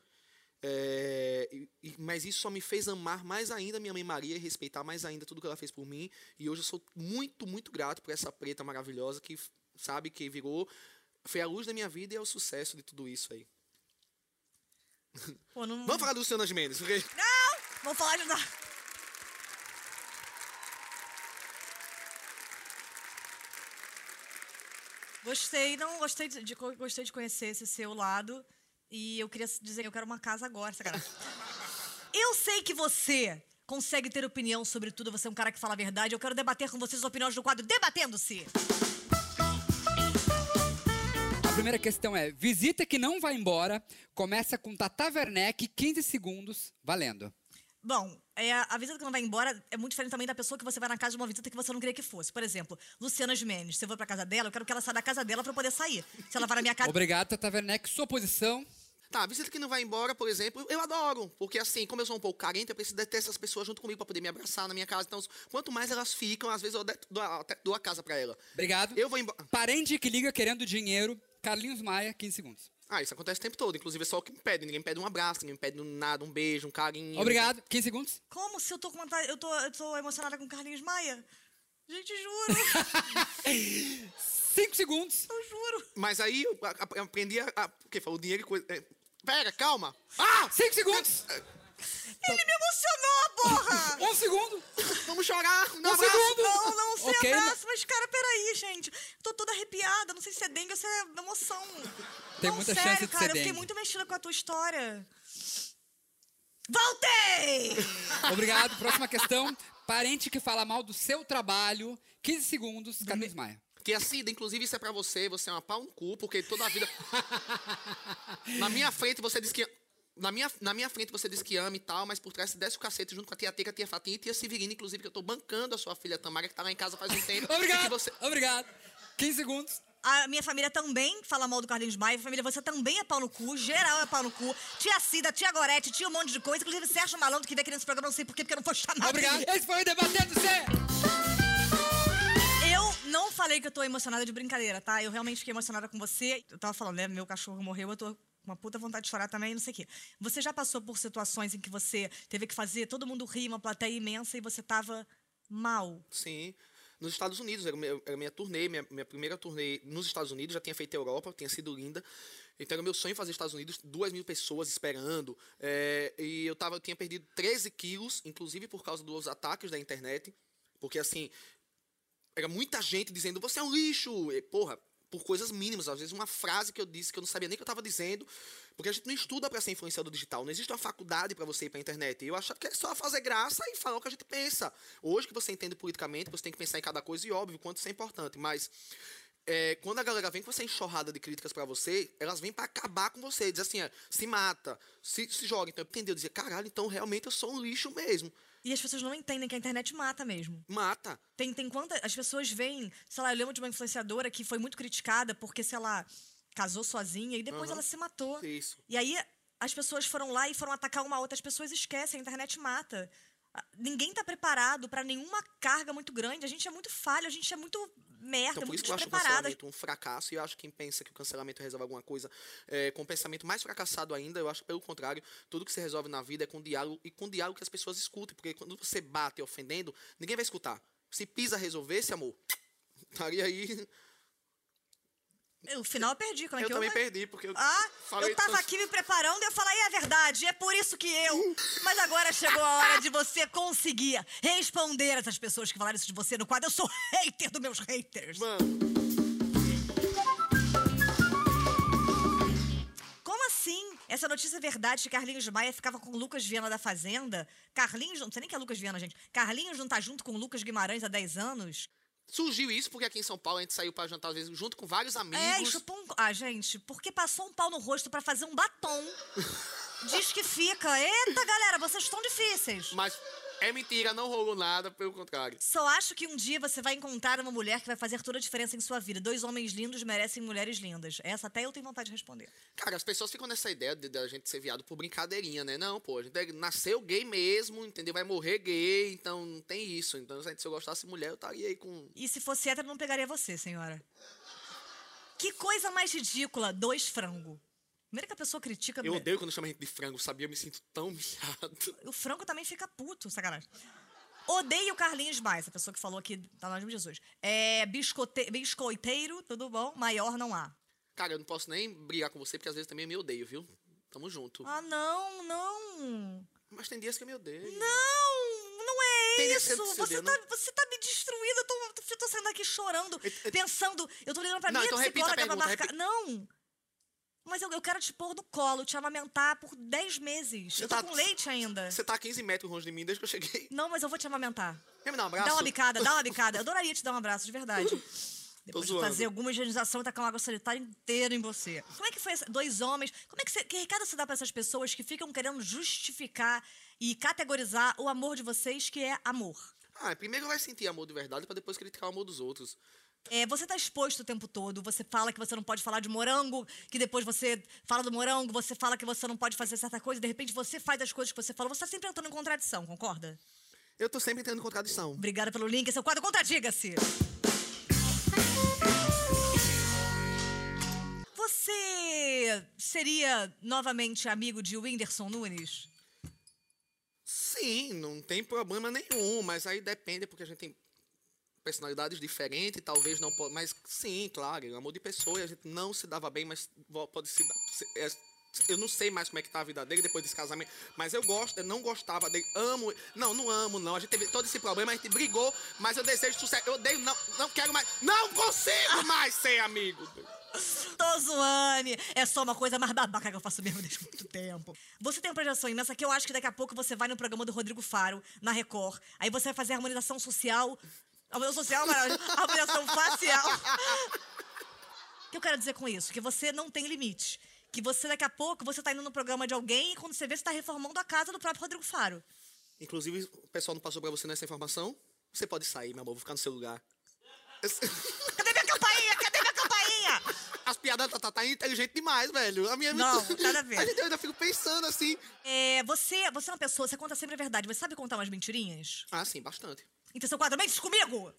É, mas isso só me fez amar mais ainda minha mãe Maria e respeitar mais ainda tudo que ela fez por mim. E hoje eu sou muito, muito grato por essa preta maravilhosa que, sabe, que virou. Foi a luz da minha vida e é o sucesso de tudo isso aí. Pô, não... Vamos falar do Luciano Mendes, porque Não! Vamos falar de. Gostei, não, gostei de, de- gostei de conhecer esse seu lado. E eu queria dizer que eu quero uma casa agora, sacanagem. Eu sei que você consegue ter opinião sobre tudo, você é um cara que fala a verdade. Eu quero debater com vocês as opiniões do quadro Debatendo-se. A primeira questão é: visita que não vai embora. Começa com Tata Werneck, 15 segundos, valendo. Bom, é, a visita que não vai embora é muito diferente também da pessoa que você vai na casa de uma visita que você não queria que fosse. Por exemplo, Luciana Gimenez. Se eu vou pra casa dela, eu quero que ela saia da casa dela pra poder sair. Se ela vai na minha casa. Obrigado, Tata Werneck. Sua posição. Tá, a visita que não vai embora, por exemplo, eu adoro. Porque assim, como eu sou um pouco carente, eu preciso ter essas pessoas junto comigo pra poder me abraçar na minha casa. Então, quanto mais elas ficam, às vezes eu dou a- até dou a casa pra ela. Obrigado. Eu vou embora. Parente que liga querendo dinheiro. Carlinhos Maia, 15 segundos. Ah, isso acontece o tempo todo. Inclusive, é só o que me pede. Ninguém me pede um abraço, ninguém me pede nada, um beijo, um carinho. Obrigado, 15 segundos. Como se eu tô com vontade. Eu tô, eu tô emocionada com Carlinhos Maia? Gente, juro. 5 Cinco segundos. Eu juro. Mas aí eu aprendi a. a porque falou dinheiro e coisa. é, pera, calma! Ah! Cinco segundos. Ele me emocionou, porra! Um segundo. Vamos chorar! Um Um segundo. Não, não, sem Ok, abraço, mas cara, peraí, gente. Tô toda arrepiada, não sei se é dengue ou se é emoção. Tem não, muita sério, chance de cara, ser eu fiquei dengue. muito mexida com a tua história. Voltei! Obrigado. Próxima questão. Parente que fala mal do seu trabalho. 15 segundos. Carlinhos Maia. Tia Cida, inclusive isso é pra você, você é uma pau no cu, porque toda a vida. na minha frente você diz que. Na minha, na minha frente você diz que ama e tal, mas por trás você desce o cacete junto com a tia Teca, a tia Fatinha e a tia Severina, inclusive, que eu tô bancando a sua filha Tamara, que tá lá em casa faz um tempo. Obrigado. você... Obrigado. 15 segundos. A minha família também fala mal do Carlinhos Maia. Família, você também é pau no cu. Geral é pau no cu. Tia Cida, tia Gorete, tia um monte de coisa. Inclusive, Sérgio Malandro, que veio aqui nesse programa, não sei porquê, porque eu não foi chamado. Obrigado. Esse foi o Debatendo C. Eu não falei que eu tô emocionada de brincadeira, tá? Eu realmente fiquei emocionada com você. Eu tava falando, né? Meu cachorro morreu, eu tô uma puta vontade de chorar também, não sei o quê. Você já passou por situações em que você teve que fazer todo mundo rir, uma plateia imensa, e você tava mal? Sim. Nos Estados Unidos, era, o meu- era a minha turnê, minha, minha primeira turnê nos Estados Unidos, já tinha feito a Europa, tinha sido linda. Então era meu sonho fazer Estados Unidos, duas mil pessoas esperando. é, e eu, tava, eu tinha perdido 13 quilos, inclusive por causa dos ataques da internet. Porque assim, era muita gente dizendo, você é um lixo. E, porra, por coisas mínimas, às vezes uma frase que eu disse que eu não sabia nem que eu estava dizendo, porque a gente não estuda para ser influenciador digital, não existe uma faculdade para você ir para a internet. Eu achava que é só fazer graça e falar o que a gente pensa. Hoje que você entende politicamente, você tem que pensar em cada coisa e óbvio quanto isso é importante, mas é, quando a galera vem com essa enxurrada de críticas pra você, elas vêm pra acabar com você. Diz assim, ó, se mata, se, se joga. Então eu entendi, eu dizia, caralho, então realmente eu sou um lixo mesmo. E as pessoas não entendem que a internet mata mesmo. Mata. Tem, tem quantas. As pessoas veem. Sei lá, eu lembro de uma influenciadora que foi muito criticada porque, sei lá, casou sozinha e depois Aham. ela se matou. Isso. E aí as pessoas foram lá e foram atacar uma outra, as pessoas esquecem, a internet mata. Ninguém tá preparado pra nenhuma carga muito grande. A gente é muito falho, a gente é muito merda, Então, por muito isso que eu acho o cancelamento um fracasso. E eu acho que quem pensa que o cancelamento resolve alguma coisa é, com um pensamento mais fracassado ainda, eu acho que pelo contrário, tudo que se resolve na vida é com diálogo e com diálogo que as pessoas escutem. Porque quando você bate ofendendo, ninguém vai escutar. Se pisa resolvesse, amor, estaria aí. O final eu perdi, como é eu que também eu... perdi, porque eu Ah, eu tava aqui me preparando e eu falei, é verdade, é por isso que eu. Mas agora chegou a hora de você conseguir responder essas pessoas que falaram isso de você no quadro. Eu sou hater dos meus haters. Mano, Como assim? Essa notícia é verdade que Carlinhos Maia ficava com o Lucas Viana da Fazenda? Carlinhos, não sei nem que é Lucas Viana, gente. Carlinhos não tá junto com o Lucas Guimarães há 10 anos? Surgiu isso porque aqui em São Paulo a gente saiu pra jantar às vezes junto com vários amigos. É, chupou um... Ah, gente, porque passou um pau no rosto pra fazer um batom. Diz que fica. Eita, galera, vocês estão difíceis. Mas é mentira, não rolou nada, pelo contrário. Só acho que um dia você vai encontrar uma mulher que vai fazer toda a diferença em sua vida. Dois homens lindos merecem mulheres lindas. Essa até eu tenho vontade de responder. Cara, as pessoas ficam nessa ideia de, da gente ser viado por brincadeirinha, né? Não, pô, a gente é- nasceu gay mesmo, entendeu? Vai morrer gay, então não tem isso. Então, se eu gostasse de mulher, eu estaria aí com. E se fosse hétero, não pegaria você, senhora. Que coisa mais ridícula, dois frango. Primeiro que a pessoa critica... Eu odeio quando chama gente de frango, sabia? Eu me sinto tão humilhado. O frango também fica puto, sacanagem. Odeio o Carlinhos Mais, a pessoa que falou aqui, tá no nome de Jesus. É biscote... biscoiteiro, tudo bom? Maior não há. Cara, eu não posso nem brigar com você, porque às vezes também eu me odeio, viu? Tamo junto. Ah, não, não. Mas tem dias que eu me odeio. Não, não é Tem isso. você tá, não? você tá me destruindo. Eu tô, eu tô saindo daqui chorando, Eu- eu- pensando. Eu tô ligando pra Não, minha então psicóloga pra marcar. Não. Mas eu, eu quero te pôr no colo, te amamentar por 10 meses. Você eu tô tá- com leite ainda. Você tá a 15 metros longe de mim desde que eu cheguei. Não, mas eu vou te amamentar. Quer me dar um abraço? Dá uma bicada, dá uma bicada. Eu adoraria te dar um abraço, de verdade. Depois de fazer alguma higienização e tacar uma água sanitária inteira em você. Como é que foi essa- dois homens? Como é que você. Que recado você dá pra essas pessoas que ficam querendo justificar e categorizar o amor de vocês, que é amor? Ah, primeiro vai sentir amor de verdade pra depois criticar o amor dos outros. É, você tá exposto o tempo todo, você fala que você não pode falar de morango, que depois você fala do morango, você fala que você não pode fazer certa coisa, de repente você faz as coisas que você falou, você tá sempre entrando em contradição, concorda? Eu tô sempre entrando em contradição. Obrigada pelo link, esse é o quadro Contradiga-se. Você seria novamente amigo de Whindersson Nunes? Sim, não tem problema nenhum, mas aí depende, porque a gente tem personalidades diferentes, talvez não mas sim, claro, amor de pessoa e a gente não se dava bem, mas pode se dar. é- eu não sei mais como é que tá a vida dele depois desse casamento, mas eu gosto, eu não gostava dele, amo, não, não amo, não. A gente teve todo esse problema, a gente brigou, mas eu desejo sucesso. Eu odeio, não, não quero mais, não consigo mais ser amigo. Tô zoando. É só uma coisa mais babaca que eu faço mesmo desde muito tempo. Você tem uma projeção imensa que eu acho que daqui a pouco você vai no programa do Rodrigo Faro, na Record. Aí você vai fazer harmonização social. Harmonização social, harmonização facial. O que eu quero dizer com isso? Que você não tem limite. Que você, daqui a pouco, você tá indo no programa de alguém e quando você vê, você tá reformando a casa do próprio Rodrigo Faro. Inclusive, o pessoal não passou pra você nessa informação? Você pode sair, meu amor, vou ficar no seu lugar. Cadê minha campainha? Cadê minha campainha? As piadas da Tatá é inteligente demais, velho. A minha é Não, muito... nada a ver. A gente, eu ainda fico pensando assim. É, você, você é uma pessoa, você conta sempre a verdade. Você sabe contar umas mentirinhas? Ah, sim, bastante. Então, seu quadro, mentes comigo!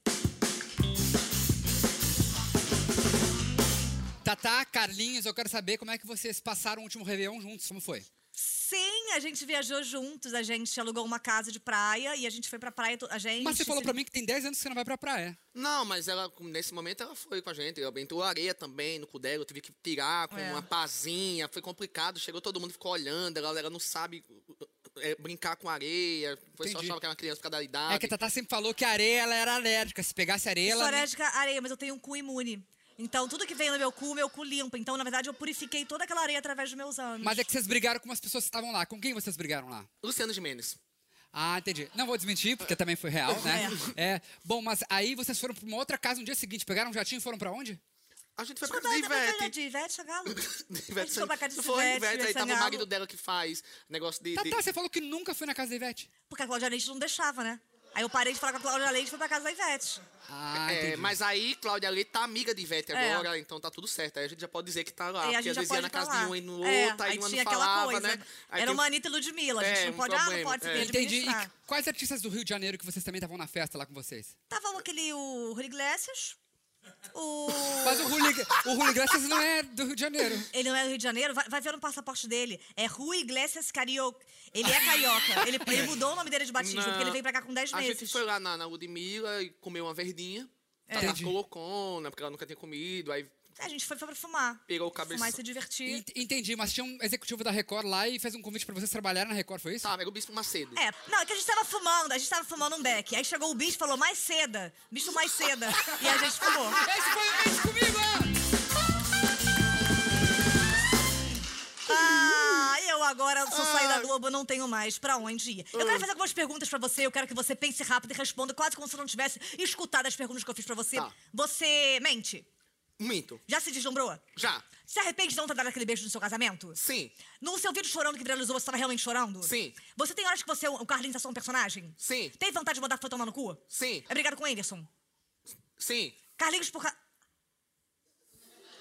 Tatá, Carlinhos, eu quero saber como é que vocês passaram o último Réveillon juntos, como foi? Sim, a gente viajou juntos, a gente alugou uma casa de praia e a gente foi pra praia, a gente... Mas você falou pra mim que tem 10 anos que você não vai pra praia. Não, mas ela, nesse momento, ela foi com a gente. Ela entrou areia também no cu dela, eu tive que tirar com É. uma pazinha, foi complicado. Chegou todo mundo, ficou olhando, ela, ela não sabe é, brincar com areia. Foi só Entendi. achava que era uma criança por causa da idade. É que a Tatá sempre falou que a areia ela era alérgica. Se pegasse areia, Eu sou ela. alérgica à areia, mas eu tenho um cu imune. Então, tudo que vem no meu cu, meu cu limpa. Então, na verdade, eu purifiquei toda aquela areia através dos meus anos. Mas é que vocês brigaram com as pessoas que estavam lá. Com quem vocês brigaram lá? Luciano Gimenez. Ah, entendi. Não vou desmentir, porque também foi real, né? É. Bom, mas aí vocês foram pra uma outra casa no dia seguinte. Pegaram um jatinho e foram pra onde? A gente foi pra Desculpa, casa da Ivete. Ivete. de Ivete, Galo. Ivete A gente foi pra de foi, Ivete, Ivete, aí tava o Sangalo. marido dela que faz negócio de... de- Tatá, você falou que nunca foi na casa da Ivete. Porque a Cláudia Leite não deixava, né? Aí eu parei de falar com a Cláudia Leite e fui pra casa da Ivete. Ah, É, mas aí, Cláudia Leite tá amiga de Ivete É. agora, então tá tudo certo. Aí a gente já pode dizer que tá lá. E a porque gente às já vezes ia na pra casa lá. de um e no É, outro, aí, aí uma tinha não aquela falava, coisa. né? Aí Era tem- uma Anitta e Ludmilla. A gente É, não um pode, ah, não problema, pode é. é. Entendi. E quais artistas do Rio de Janeiro que vocês também estavam na festa lá com vocês? Tava aquele, o Rui Iglesias, o... Mas o Rui, o Rui Iglesias não é do Rio de Janeiro. Ele não é do Rio de Janeiro? Vai, vai ver no passaporte dele. É Rui Iglesias Carioca. Ele é carioca. Ele, ele mudou o nome dele de batismo, Não. porque ele veio pra cá com 10 A meses. gente foi lá na, na Ludmilla e comeu uma verdinha. É. Ela ficou loucona, porque ela nunca tinha comido. Aí A gente foi pra fumar. pegou o cabeção. Fumar e se divertir. Ent- Entendi, mas tinha um executivo da Record lá e fez um convite pra vocês trabalharem na Record, foi isso? Tava, era o Bispo Macedo. É, não, é que a gente tava fumando, a gente tava fumando um beck. Aí chegou o bicho e falou, mais seda. Bicho mais seda. E a gente fumou. Esse foi o Mente Comigo! Ah, eu agora sou sair da Globo, não tenho mais pra onde ir. Eu quero fazer algumas perguntas pra você, eu quero que você pense rápido e responda quase como se não tivesse escutado as perguntas que eu fiz pra você. Tá. Você mente? Minto. Já se deslumbrou? Já. Se arrepende de não ter dado aquele beijo no seu casamento? Sim. No seu vídeo chorando que viralizou, você tava realmente chorando? Sim. Você tem horas que você, o Carlinhos, é só um personagem? Sim. Tem vontade de mandar foi tomar no cu? Sim. É brigado com o Anderson? Sim. Carlinhos por... Ca...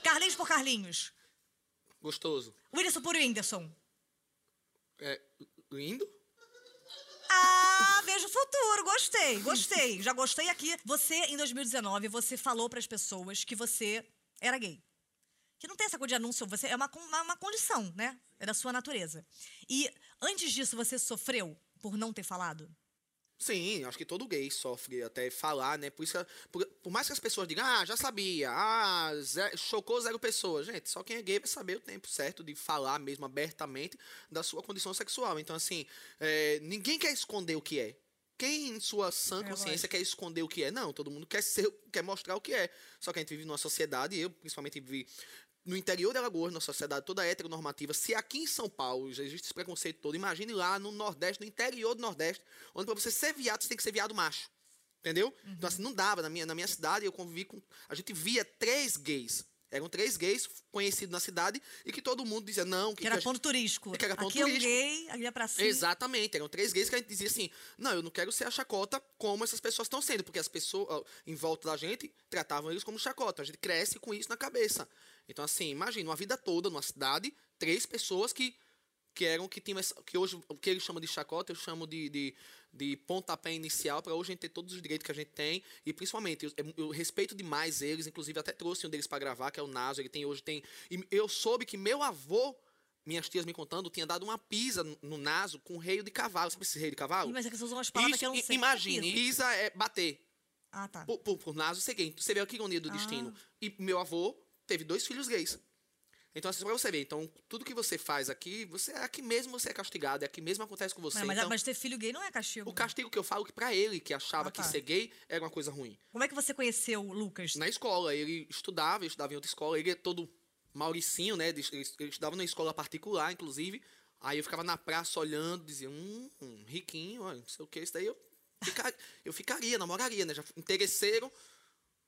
Carlinhos por Carlinhos. Gostoso. Whindersson por Whindersson. É, lindo? Ah, vejo o futuro. Gostei, gostei. Já gostei aqui. Você, em 2019, você falou pras pessoas que você era gay. Que não tem essa coisa de anúncio, você é uma, uma, uma condição, né? É da sua natureza. E antes disso, você sofreu por não ter falado? Sim, acho que todo gay sofre até falar, né? Por, isso, que- por, por mais que as pessoas digam, ah, já sabia, ah, ze- chocou zero pessoas. Gente, só quem é gay vai saber o tempo certo de falar mesmo abertamente da sua condição sexual. Então, assim, é, ninguém quer esconder o que é. Quem em sua sã É, consciência quer esconder o que é? Não, todo mundo quer ser, quer mostrar o que é. Só que a gente vive numa sociedade, eu principalmente vivi no interior de Alagoas, na sociedade toda heteronormativa, se aqui em São Paulo já existe esse preconceito todo, imagine lá no Nordeste, no interior do Nordeste, onde para você ser viado, você tem que ser viado macho. Entendeu? Então, assim, não dava. Na minha, na minha cidade, eu convivi com. A gente via três gays. Eram três gays conhecidos na cidade e que todo mundo dizia, não, que, Que era que ponto turístico. que era ponto aqui é um turístico. gay, ali é pra cima. Exatamente, eram três gays que a gente dizia assim: não, eu não quero ser a chacota como essas pessoas estão sendo, porque as pessoas ó, em volta da gente tratavam eles como chacota. A gente cresce com isso na cabeça. Então, assim, imagina, uma vida toda numa cidade, três pessoas que, que eram, que tinham, essa- que hoje, o que eles chamam de chacota, eu chamo de, de, de pontapé inicial, para hoje a gente ter todos os direitos que a gente tem, e principalmente, eu, eu respeito demais eles, inclusive até trouxe um deles para gravar, que é o Naso, ele tem hoje, tem. E eu soube que meu avô minhas tias me contando, tinha dado uma pisa no- naso com reio de cavalo. Sabe esse reio de cavalo? Mas é que você usou umas palavras Isso, que eu não sei. Imagine, Isso. pisa é bater. Ah, tá. Por, por, por naso seguinte. Você vê a ironia do Ah. destino. E meu avô teve dois filhos gays. Então, assim, pra você ver, então, tudo que você faz aqui, você é aqui mesmo você é castigado, é aqui mesmo acontece com você. Mas, mas- então, mas ter filho gay não é castigo. o castigo que eu falo que pra ele, que achava Ah, tá. que ser gay era uma coisa ruim. Como é que você conheceu o Lucas? Na escola, ele estudava, eu estudava em outra escola, ele é todo mauricinho, né? Ele, ele estudava numa escola particular, inclusive. Aí eu ficava na praça olhando, dizia, hum, hum, riquinho, olha, não sei o que, isso daí eu, ficar, eu ficaria, namoraria, né? Já interesseiro.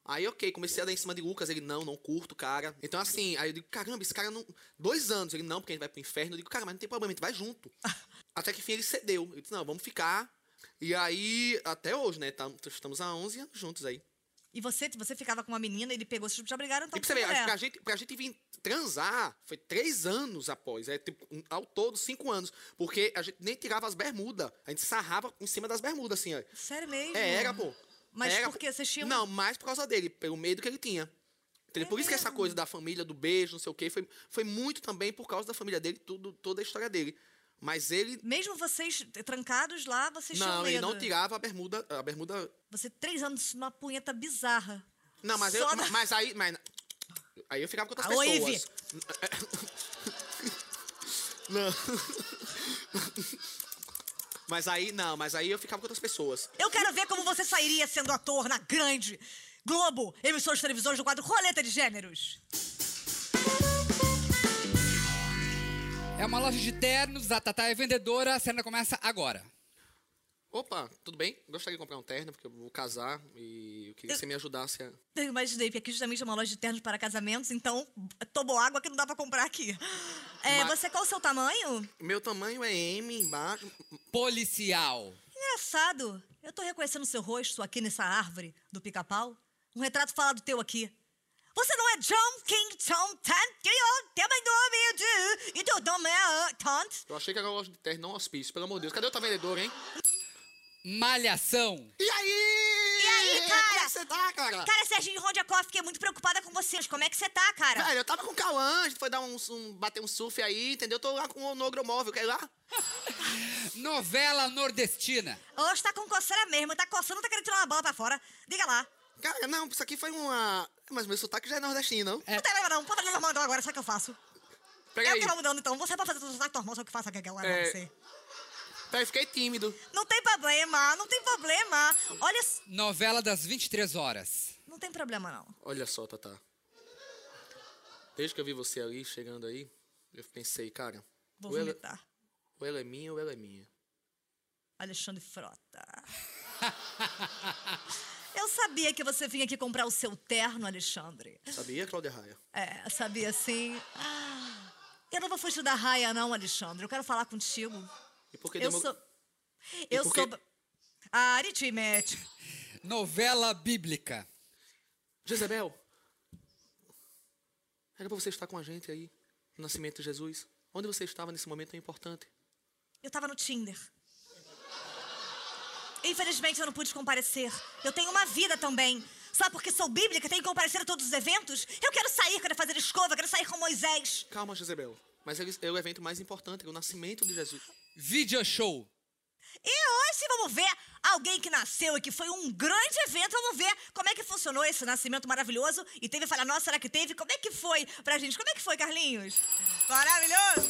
Aí, ok, comecei a dar em cima de Lucas, ele, não, não curto, cara. Então, assim, aí eu digo, caramba, esse cara não. Dois anos, ele, não, porque a gente vai pro inferno. Eu digo, cara, mas não tem problema, a gente vai junto. Até que, enfim, ele cedeu. Ele disse, não, vamos ficar. E aí, até hoje, né? Tam- Estamos há 11 anos juntos aí. E você, você ficava com uma menina, ele pegou, vocês já brigaram então E pra você ver, mulher. pra gente, pra gente vir transar, foi três anos após. É, tipo, um- ao todo, cinco anos. Porque a gente nem tirava as bermudas. A gente sarrava em cima das bermudas, assim, ó. Sério mesmo? É, era, pô. Mas Era, por quê? Vocês tinham- Não, mais por causa dele, pelo medo que ele tinha. Entendeu? É por isso que essa mesmo? coisa da família, do beijo, não sei o quê, foi, foi muito também por causa da família dele, tudo, toda a história dele. Mas ele. Mesmo vocês trancados lá, vocês tinham Não, ele não tirava a bermuda. A bermuda. Você, três anos numa punheta bizarra. Não, mas, eu, da- mas aí. Mas, aí eu ficava com outras Ah, ô, pessoas. Não. Mas aí, não, mas aí eu ficava com outras pessoas. Eu quero ver como você sairia sendo ator na grande Globo, emissora de televisões do quadro Roleta de Gêneros. É uma loja de ternos, a Tatá é vendedora, a cena começa agora. Opa, tudo bem? Gostaria de comprar um terno, porque eu vou casar e eu queria que você me ajudasse a. Eu imaginei, porque aqui justamente é uma loja de ternos para casamentos, então tomou água que não dá pra comprar aqui. É, Mas- Você, qual o seu tamanho? Meu tamanho é M embaixo. Policial. Engraçado. Eu tô reconhecendo o seu rosto aqui nessa árvore do pica-pau. Um retrato falado teu aqui. Você não é John King Tom Tant? Eu. E é Tant? Eu achei que era uma loja de terno, não hospício. Pelo amor de Deus, cadê o outra vendedora, hein? Malhação. E aí? E aí, Como cara? é que você tá, cara? Cara, Serginho Rondiakoff, fiquei muito preocupada com você. Mas como é que você tá, cara? Velho, eu tava com o Cauã, a gente foi dar um, um- bater um surf aí, entendeu? Eu tô lá com o Nogromóvel, quer ir lá? Novela nordestina. Hoje tá com coceira mesmo. Tá coçando, tá querendo tirar uma bola pra fora. Diga lá. Cara, não, isso aqui foi uma... Mas meu sotaque já é nordestino, não? É. Não tem problema não. Pode normal então agora. Sabe o que eu faço? Pega eu aí. que vou mudando então. Você pode fazer o sotaque normal, só que eu faço aquela lá, É. você. Peraí, fiquei tímido. Não tem problema, não tem problema. Olha, Novela das 23 horas. não tem problema não. Olha só, Tatá. Desde que eu vi você ali, chegando aí, eu pensei, cara... Vou ou ela, vomitar. ou ela é minha ou ela é minha. Alexandre Frota. Eu sabia que você vinha aqui comprar o seu terno, Alexandre. Sabia, Cláudia Raia? É, sabia sim. Ah, Eu não vou fugir da raia, não, Alexandre. Eu quero falar contigo. E por que Eu demo- sou. Eu por sou. que- Aritmética. Novela bíblica. Jezebel, era pra você estar com a gente aí, no nascimento de Jesus. Onde você estava nesse momento tão importante? Eu tava no Tinder. Infelizmente eu não pude comparecer. Eu tenho uma vida também. Só porque sou bíblica, tenho que comparecer a todos os eventos? Eu quero sair, quero fazer escova, quero sair com Moisés. Calma, Jezebel. Mas ele é o evento mais importante, é o nascimento de Jesus. Video show. E hoje vamos ver alguém que nasceu e que foi um grande evento. Vamos ver como é que funcionou esse nascimento maravilhoso. E teve falha, nossa, será que teve? Como é que foi pra gente? Como é que foi, Carlinhos? Maravilhoso!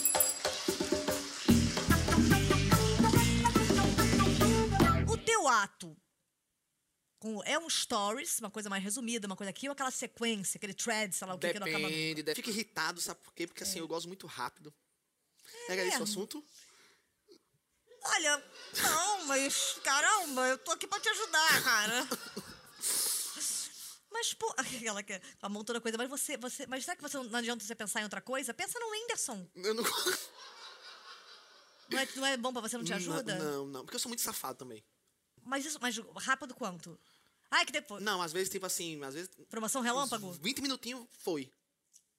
O teu ato com- é um stories, uma coisa mais resumida, uma coisa aqui, ou aquela sequência, aquele thread, sei lá o que, que não acaba nunca? Depende, depende. Fica irritado, sabe por quê? Porque assim, eu gosto muito rápido. Era esse o assunto? Olha, não, mas caramba, eu tô aqui pra te ajudar, cara. Mas, pô, aquela que a mão toda coisa, mas você, você, mas será que você não adianta você pensar em outra coisa? Pensa no Whindersson. Eu não... Não é, não é bom pra você, não te ajuda? Não, não, não, porque eu sou muito safado também. Mas isso, mas rápido quanto? Ai, que depois. Não, às vezes, tipo assim, às vezes. Promoção relâmpago? 20 minutinhos foi.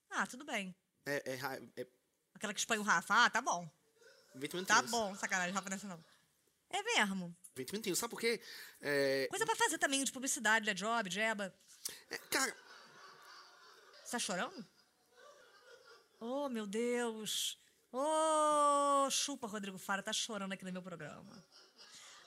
Ah, tudo bem. É, é, ra- é Aquela que expõe o Rafa. Ah, tá bom. 20 minutinhos. Tá bom, sacanagem, Rafa não é assim, não. É mesmo. 20 minutinhos. Sabe por quê? É, Coisa pra fazer também, de publicidade, de job, de eba. é, cara, Você tá chorando? Oh, meu Deus. Oh, chupa, Rodrigo Fara, tá chorando aqui no meu programa.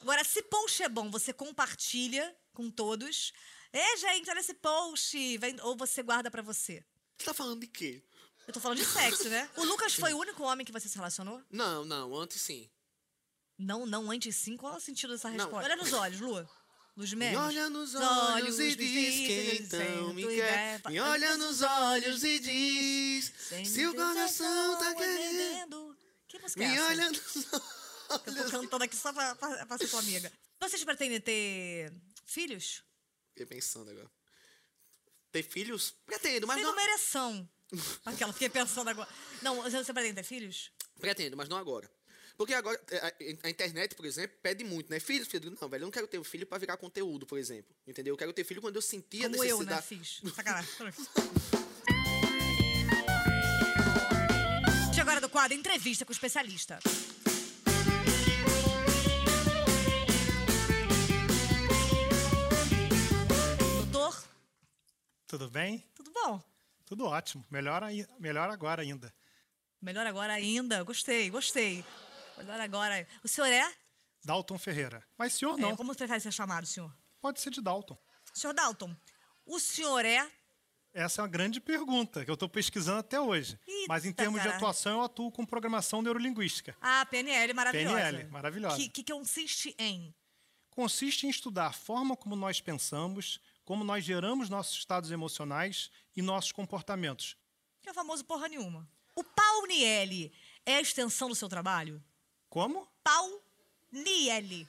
Agora, se post é bom, você compartilha com todos. É, gente, olha esse post. Vem- ou você guarda pra você. Você tá falando de quê? Eu tô falando de sexo, né? O Lucas foi o único homem que você se relacionou? Não, não, antes sim. Não, não, antes sim. Qual é o sentido dessa Não. resposta? Olha nos olhos, Lu. Luz Me olha nos olhos e diz que então me quer. Me olha nos olhos e diz se o coração tá querendo. Que música é Me essa? olha nos Eu tô olhos. cantando aqui só pra, pra, pra ser tua amiga. Vocês pretendem ter filhos? Fiquei pensando agora. Ter filhos? Pretendo, mas Tem não. uma ereção. Aquela, fiquei pensando agora. Não, você pretende ter filhos? Pretendo, mas não agora. Porque agora, é, a, internet, por exemplo, pede muito, né? Filhos, filho. Não, velho, eu não quero ter um filho pra virar conteúdo, por exemplo. Entendeu? Eu quero ter filho quando eu sentir a Como eu, né? necessidade. Fiz. Sacanagem. Agora do quadro Entrevista com o Especialista. Tudo bem? tudo bom? Tudo ótimo. Melhor, melhor agora ainda. Melhor agora ainda. Gostei, gostei. Melhor agora. O senhor é? Dalton Ferreira. Mas senhor não. É, como você prefere ser chamado, senhor? Pode ser de Dalton. Senhor Dalton, o senhor é? Essa é uma grande pergunta que eu estou pesquisando até hoje. Mas em Eita, termos de caralho. atuação, eu atuo com programação neurolinguística. A PNL maravilhosa. PNL, maravilhosa. Que, que consiste em? Consiste em estudar a forma como nós pensamos, como nós geramos nossos estados emocionais e nossos comportamentos. Que é o famoso porra nenhuma. O PAU-NIEL é a extensão do seu trabalho? Como? PAU-NIEL.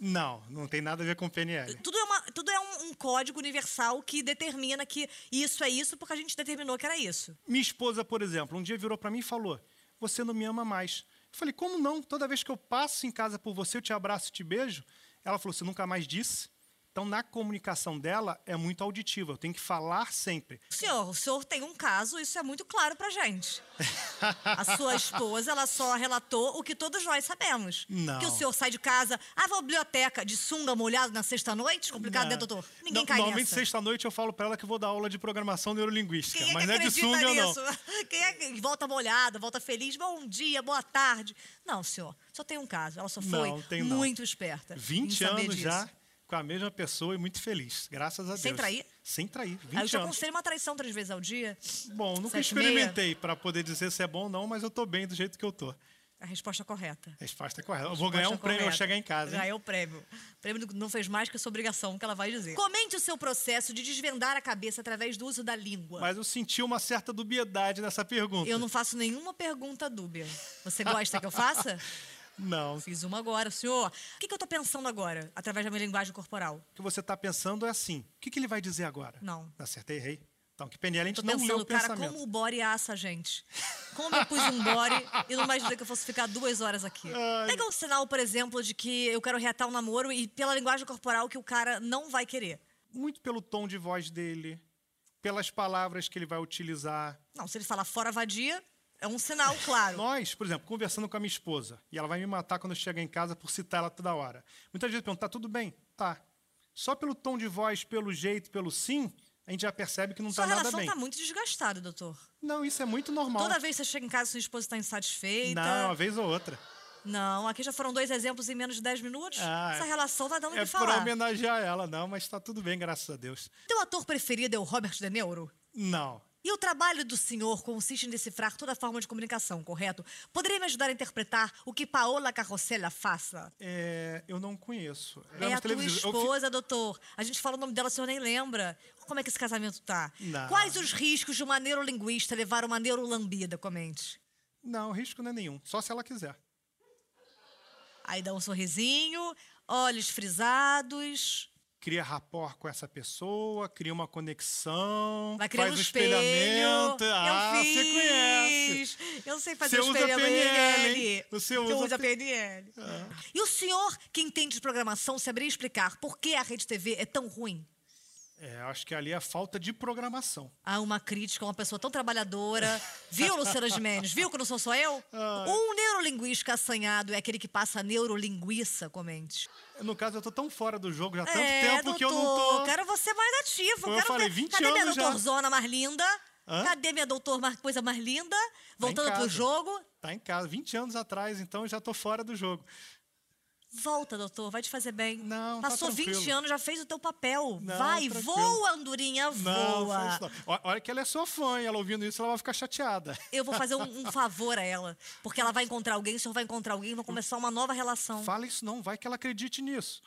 Não, não tem nada a ver com PNL. Tudo é, uma- tudo é um, um código universal que determina que isso é isso porque a gente determinou que era isso. Minha esposa, por exemplo, um dia virou para mim e falou: Você não me ama mais. Eu falei: Como não? Toda vez que eu passo em casa por você, eu te abraço e te beijo. Ela falou: Você nunca mais disse? Então, na comunicação dela, é muito auditiva. Eu tenho que falar sempre. Senhor, o senhor tem um caso, isso é muito claro pra gente. A sua esposa, ela só relatou o que todos nós sabemos. Não. Que o senhor sai de casa, ah, vou à biblioteca de sunga molhado na sexta-noite? Complicado, né, Não. doutor? Ninguém Não, cai Normalmente, nessa. sexta-noite, eu falo para ela que vou dar aula de programação neurolinguística. Quem é mas não é de sunga, não. nisso? Quem é que volta molhado, volta feliz? Bom dia, boa tarde. Não, senhor, só tem um caso. Ela só foi Não, não. muito esperta. em 20 saber anos disso. já com a mesma pessoa e muito feliz. Graças a Deus. Sem trair? Sem trair. 20 Aí eu te anos. aconselho uma traição três vezes ao dia. Bom, nunca Sete experimentei para poder dizer se é bom ou não, mas eu tô bem do jeito que eu tô. A resposta correta. A resposta é correta. Eu vou ganhar um Resposta prêmio ao correta. chegar em casa. Ganhou o prêmio. O prêmio não fez mais que a sua obrigação, que ela vai dizer. Comente o seu processo de desvendar a cabeça através do uso da língua. Mas eu senti uma certa dubiedade nessa pergunta. Eu não faço nenhuma pergunta dúbia. Você gosta que eu faça? Não. Fiz uma agora, senhor. O que, que eu tô pensando agora, através da minha linguagem corporal? O que você está pensando é assim. O que, que ele vai dizer agora? Não. Acertei, errei. Então, que PNL a gente não leu pensando, o cara, pensamento. como o body assa a gente. Como eu pus um body e não imaginei que eu fosse ficar duas horas aqui. Ai. Pega um sinal, por exemplo, de que eu quero reatar um namoro e pela linguagem corporal que o cara não vai querer. Muito pelo tom de voz dele, pelas palavras que ele vai utilizar. Não, se ele falar fora vadia, é um sinal claro. Nós, por exemplo, conversando com a minha esposa, e ela vai me matar quando eu chegar em casa por citar ela toda hora. Muitas vezes pergunta, tá tudo bem? Tá. Só pelo tom de voz, pelo jeito, pelo sim, a gente já percebe que não Sua tá nada relação bem. tá muito desgastada, doutor. Não, isso é muito normal. Toda vez que você chega em casa, sua esposa está insatisfeita. Não, uma vez ou outra. Não, aqui já foram dois exemplos em menos de 10 minutos. Ah, Essa relação tá dando o É que falar. homenagear ela, não, mas tá tudo bem, graças a Deus. Teu ator preferido é o Robert De Niro? Não. E o trabalho do senhor consiste em decifrar toda forma de comunicação, correto? Poderia me ajudar a interpretar o que Paola Carrossela faça? É, eu não conheço. É Programas a tua. Eu fi- esposa, doutor. A gente fala o nome dela, o senhor nem lembra. Como é que esse casamento tá? Não. Quais os riscos de uma neurolinguista levar uma neurolambida? Comente. Não, risco não é nenhum. Só se ela quiser. Aí dá um sorrisinho, olhos frisados. Cria rapport com essa pessoa, cria uma conexão, Vai faz um espelho. espelhamento. Ah, eu você fiz. conhece. Eu sei fazer Você o usa espelhamento. PNL? Você usa uso a P- PNL. E o senhor, que entende de programação, saberia explicar por que a Rede TV é tão ruim? É, acho que ali é falta de programação. Há uma crítica a uma pessoa tão trabalhadora. Viu, Luciana Gimenez? Viu que não sou só eu? Ai. Um neurolinguista assanhado é aquele que passa neurolinguiça, comente. No caso, eu tô tão fora do jogo já há tanto é, tempo doutor, que eu não tô. quero você mais ativo. Como eu quero falei, ver. 20 Cadê minha anos já. doutorzona mais linda? Hã? Cadê minha doutor mais coisa mais linda? Tá Voltando pro casa. jogo. Tá em casa, 20 anos atrás, então eu já tô fora do jogo. Volta, doutor, vai te fazer bem. Não, tá Passou 20 tranquilo. anos, já fez o teu papel. Não, vai, tranquilo. voa, andorinha, Não, voa. isso não. Olha- que ela é sua fã, e ela ouvindo isso, ela vai ficar chateada. Eu vou fazer um, um favor a ela. Porque ela vai encontrar alguém, o senhor vai encontrar alguém, vão começar uma nova relação. Fala isso não, vai que ela acredite nisso.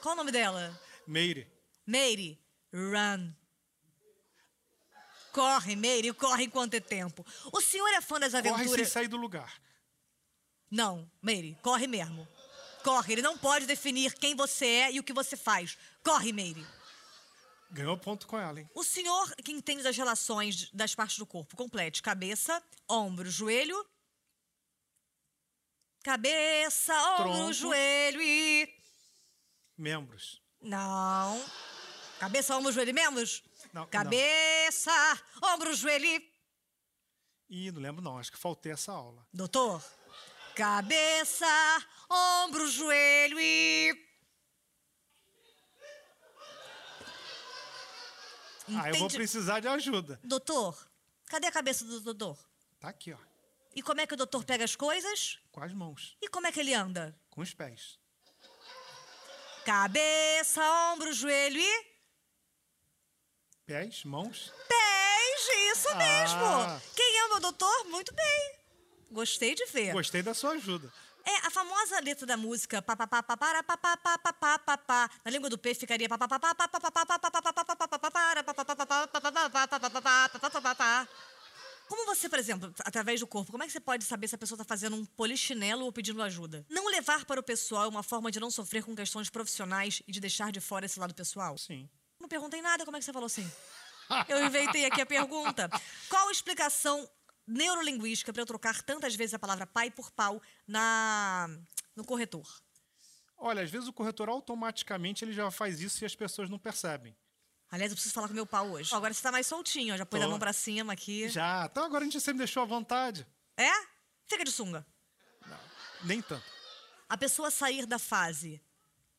Qual o nome dela? Meire, Meire, run. Corre, Meire, corre enquanto é tempo. O senhor é fã das corre sem aventuras. sair do lugar. Não, Meire, corre mesmo. Corre, ele não pode definir quem você é e o que você faz. Corre, Meire. Ganhou ponto com ela, hein? O senhor que entende das relações das partes do corpo, complete cabeça, ombro, joelho. Cabeça, ombro, Tronco. joelho e. Membros. Não. Cabeça, ombro, joelho e membros? Não, não. Cabeça, ombro, joelho e. Ih, não lembro não, acho que faltei essa aula. Doutor. Cabeça, ombro, joelho e. Ah, eu vou precisar de ajuda. Doutor, cadê a cabeça do doutor? Tá aqui, ó. E como é que o doutor pega as coisas? Com as mãos, E como é que ele anda? com os pés. Cabeça, ombro, joelho e. Pés, mãos. Pés, isso Ah. mesmo! Quem é o meu doutor? Muito bem. Gostei de ver. Gostei da sua ajuda. É, a famosa letra da música pá, pá, pá, para, pá, pá, pá, pá, pá, pá, pá. Na língua do P ficaria pá, pá, pá, pá, pá, pá, pá, pá, pá, pá, para, pá, pá, pá, pá, pá, pá, pá, pá, pá, pá, pá, pá, pá, pá, pá, pá. Como você, por exemplo, através do corpo, como é que você pode saber se a pessoa está fazendo um polichinelo ou pedindo ajuda? Não levar para o pessoal é uma forma de não sofrer com questões profissionais e de deixar de fora esse lado pessoal? Sim. Não perguntei nada, como é que você falou assim? Eu inventei aqui a pergunta. Qual a explicação neurolinguística para eu trocar tantas vezes a palavra pai por pau na, no corretor? Olha, às vezes o corretor automaticamente ele já faz isso e as pessoas não percebem. Aliás, eu preciso falar com meu pau hoje. Ó, Agora você tá mais soltinho, ó, já pôs a mão pra cima aqui. Já. Então agora a gente sempre deixou à vontade. É? Fica de sunga. Nem tanto. A pessoa sair da fase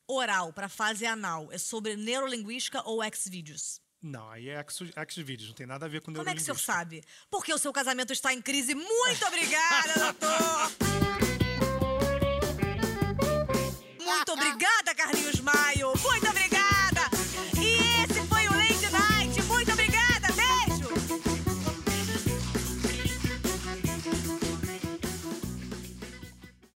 oral pra fase anal é sobre neurolinguística ou ex-vídeos? Não, aí é X-Vídeos, não tem nada a ver com Como é que o senhor sabe? Porque o seu casamento está em crise. Muito obrigada, doutor! Muito obrigada,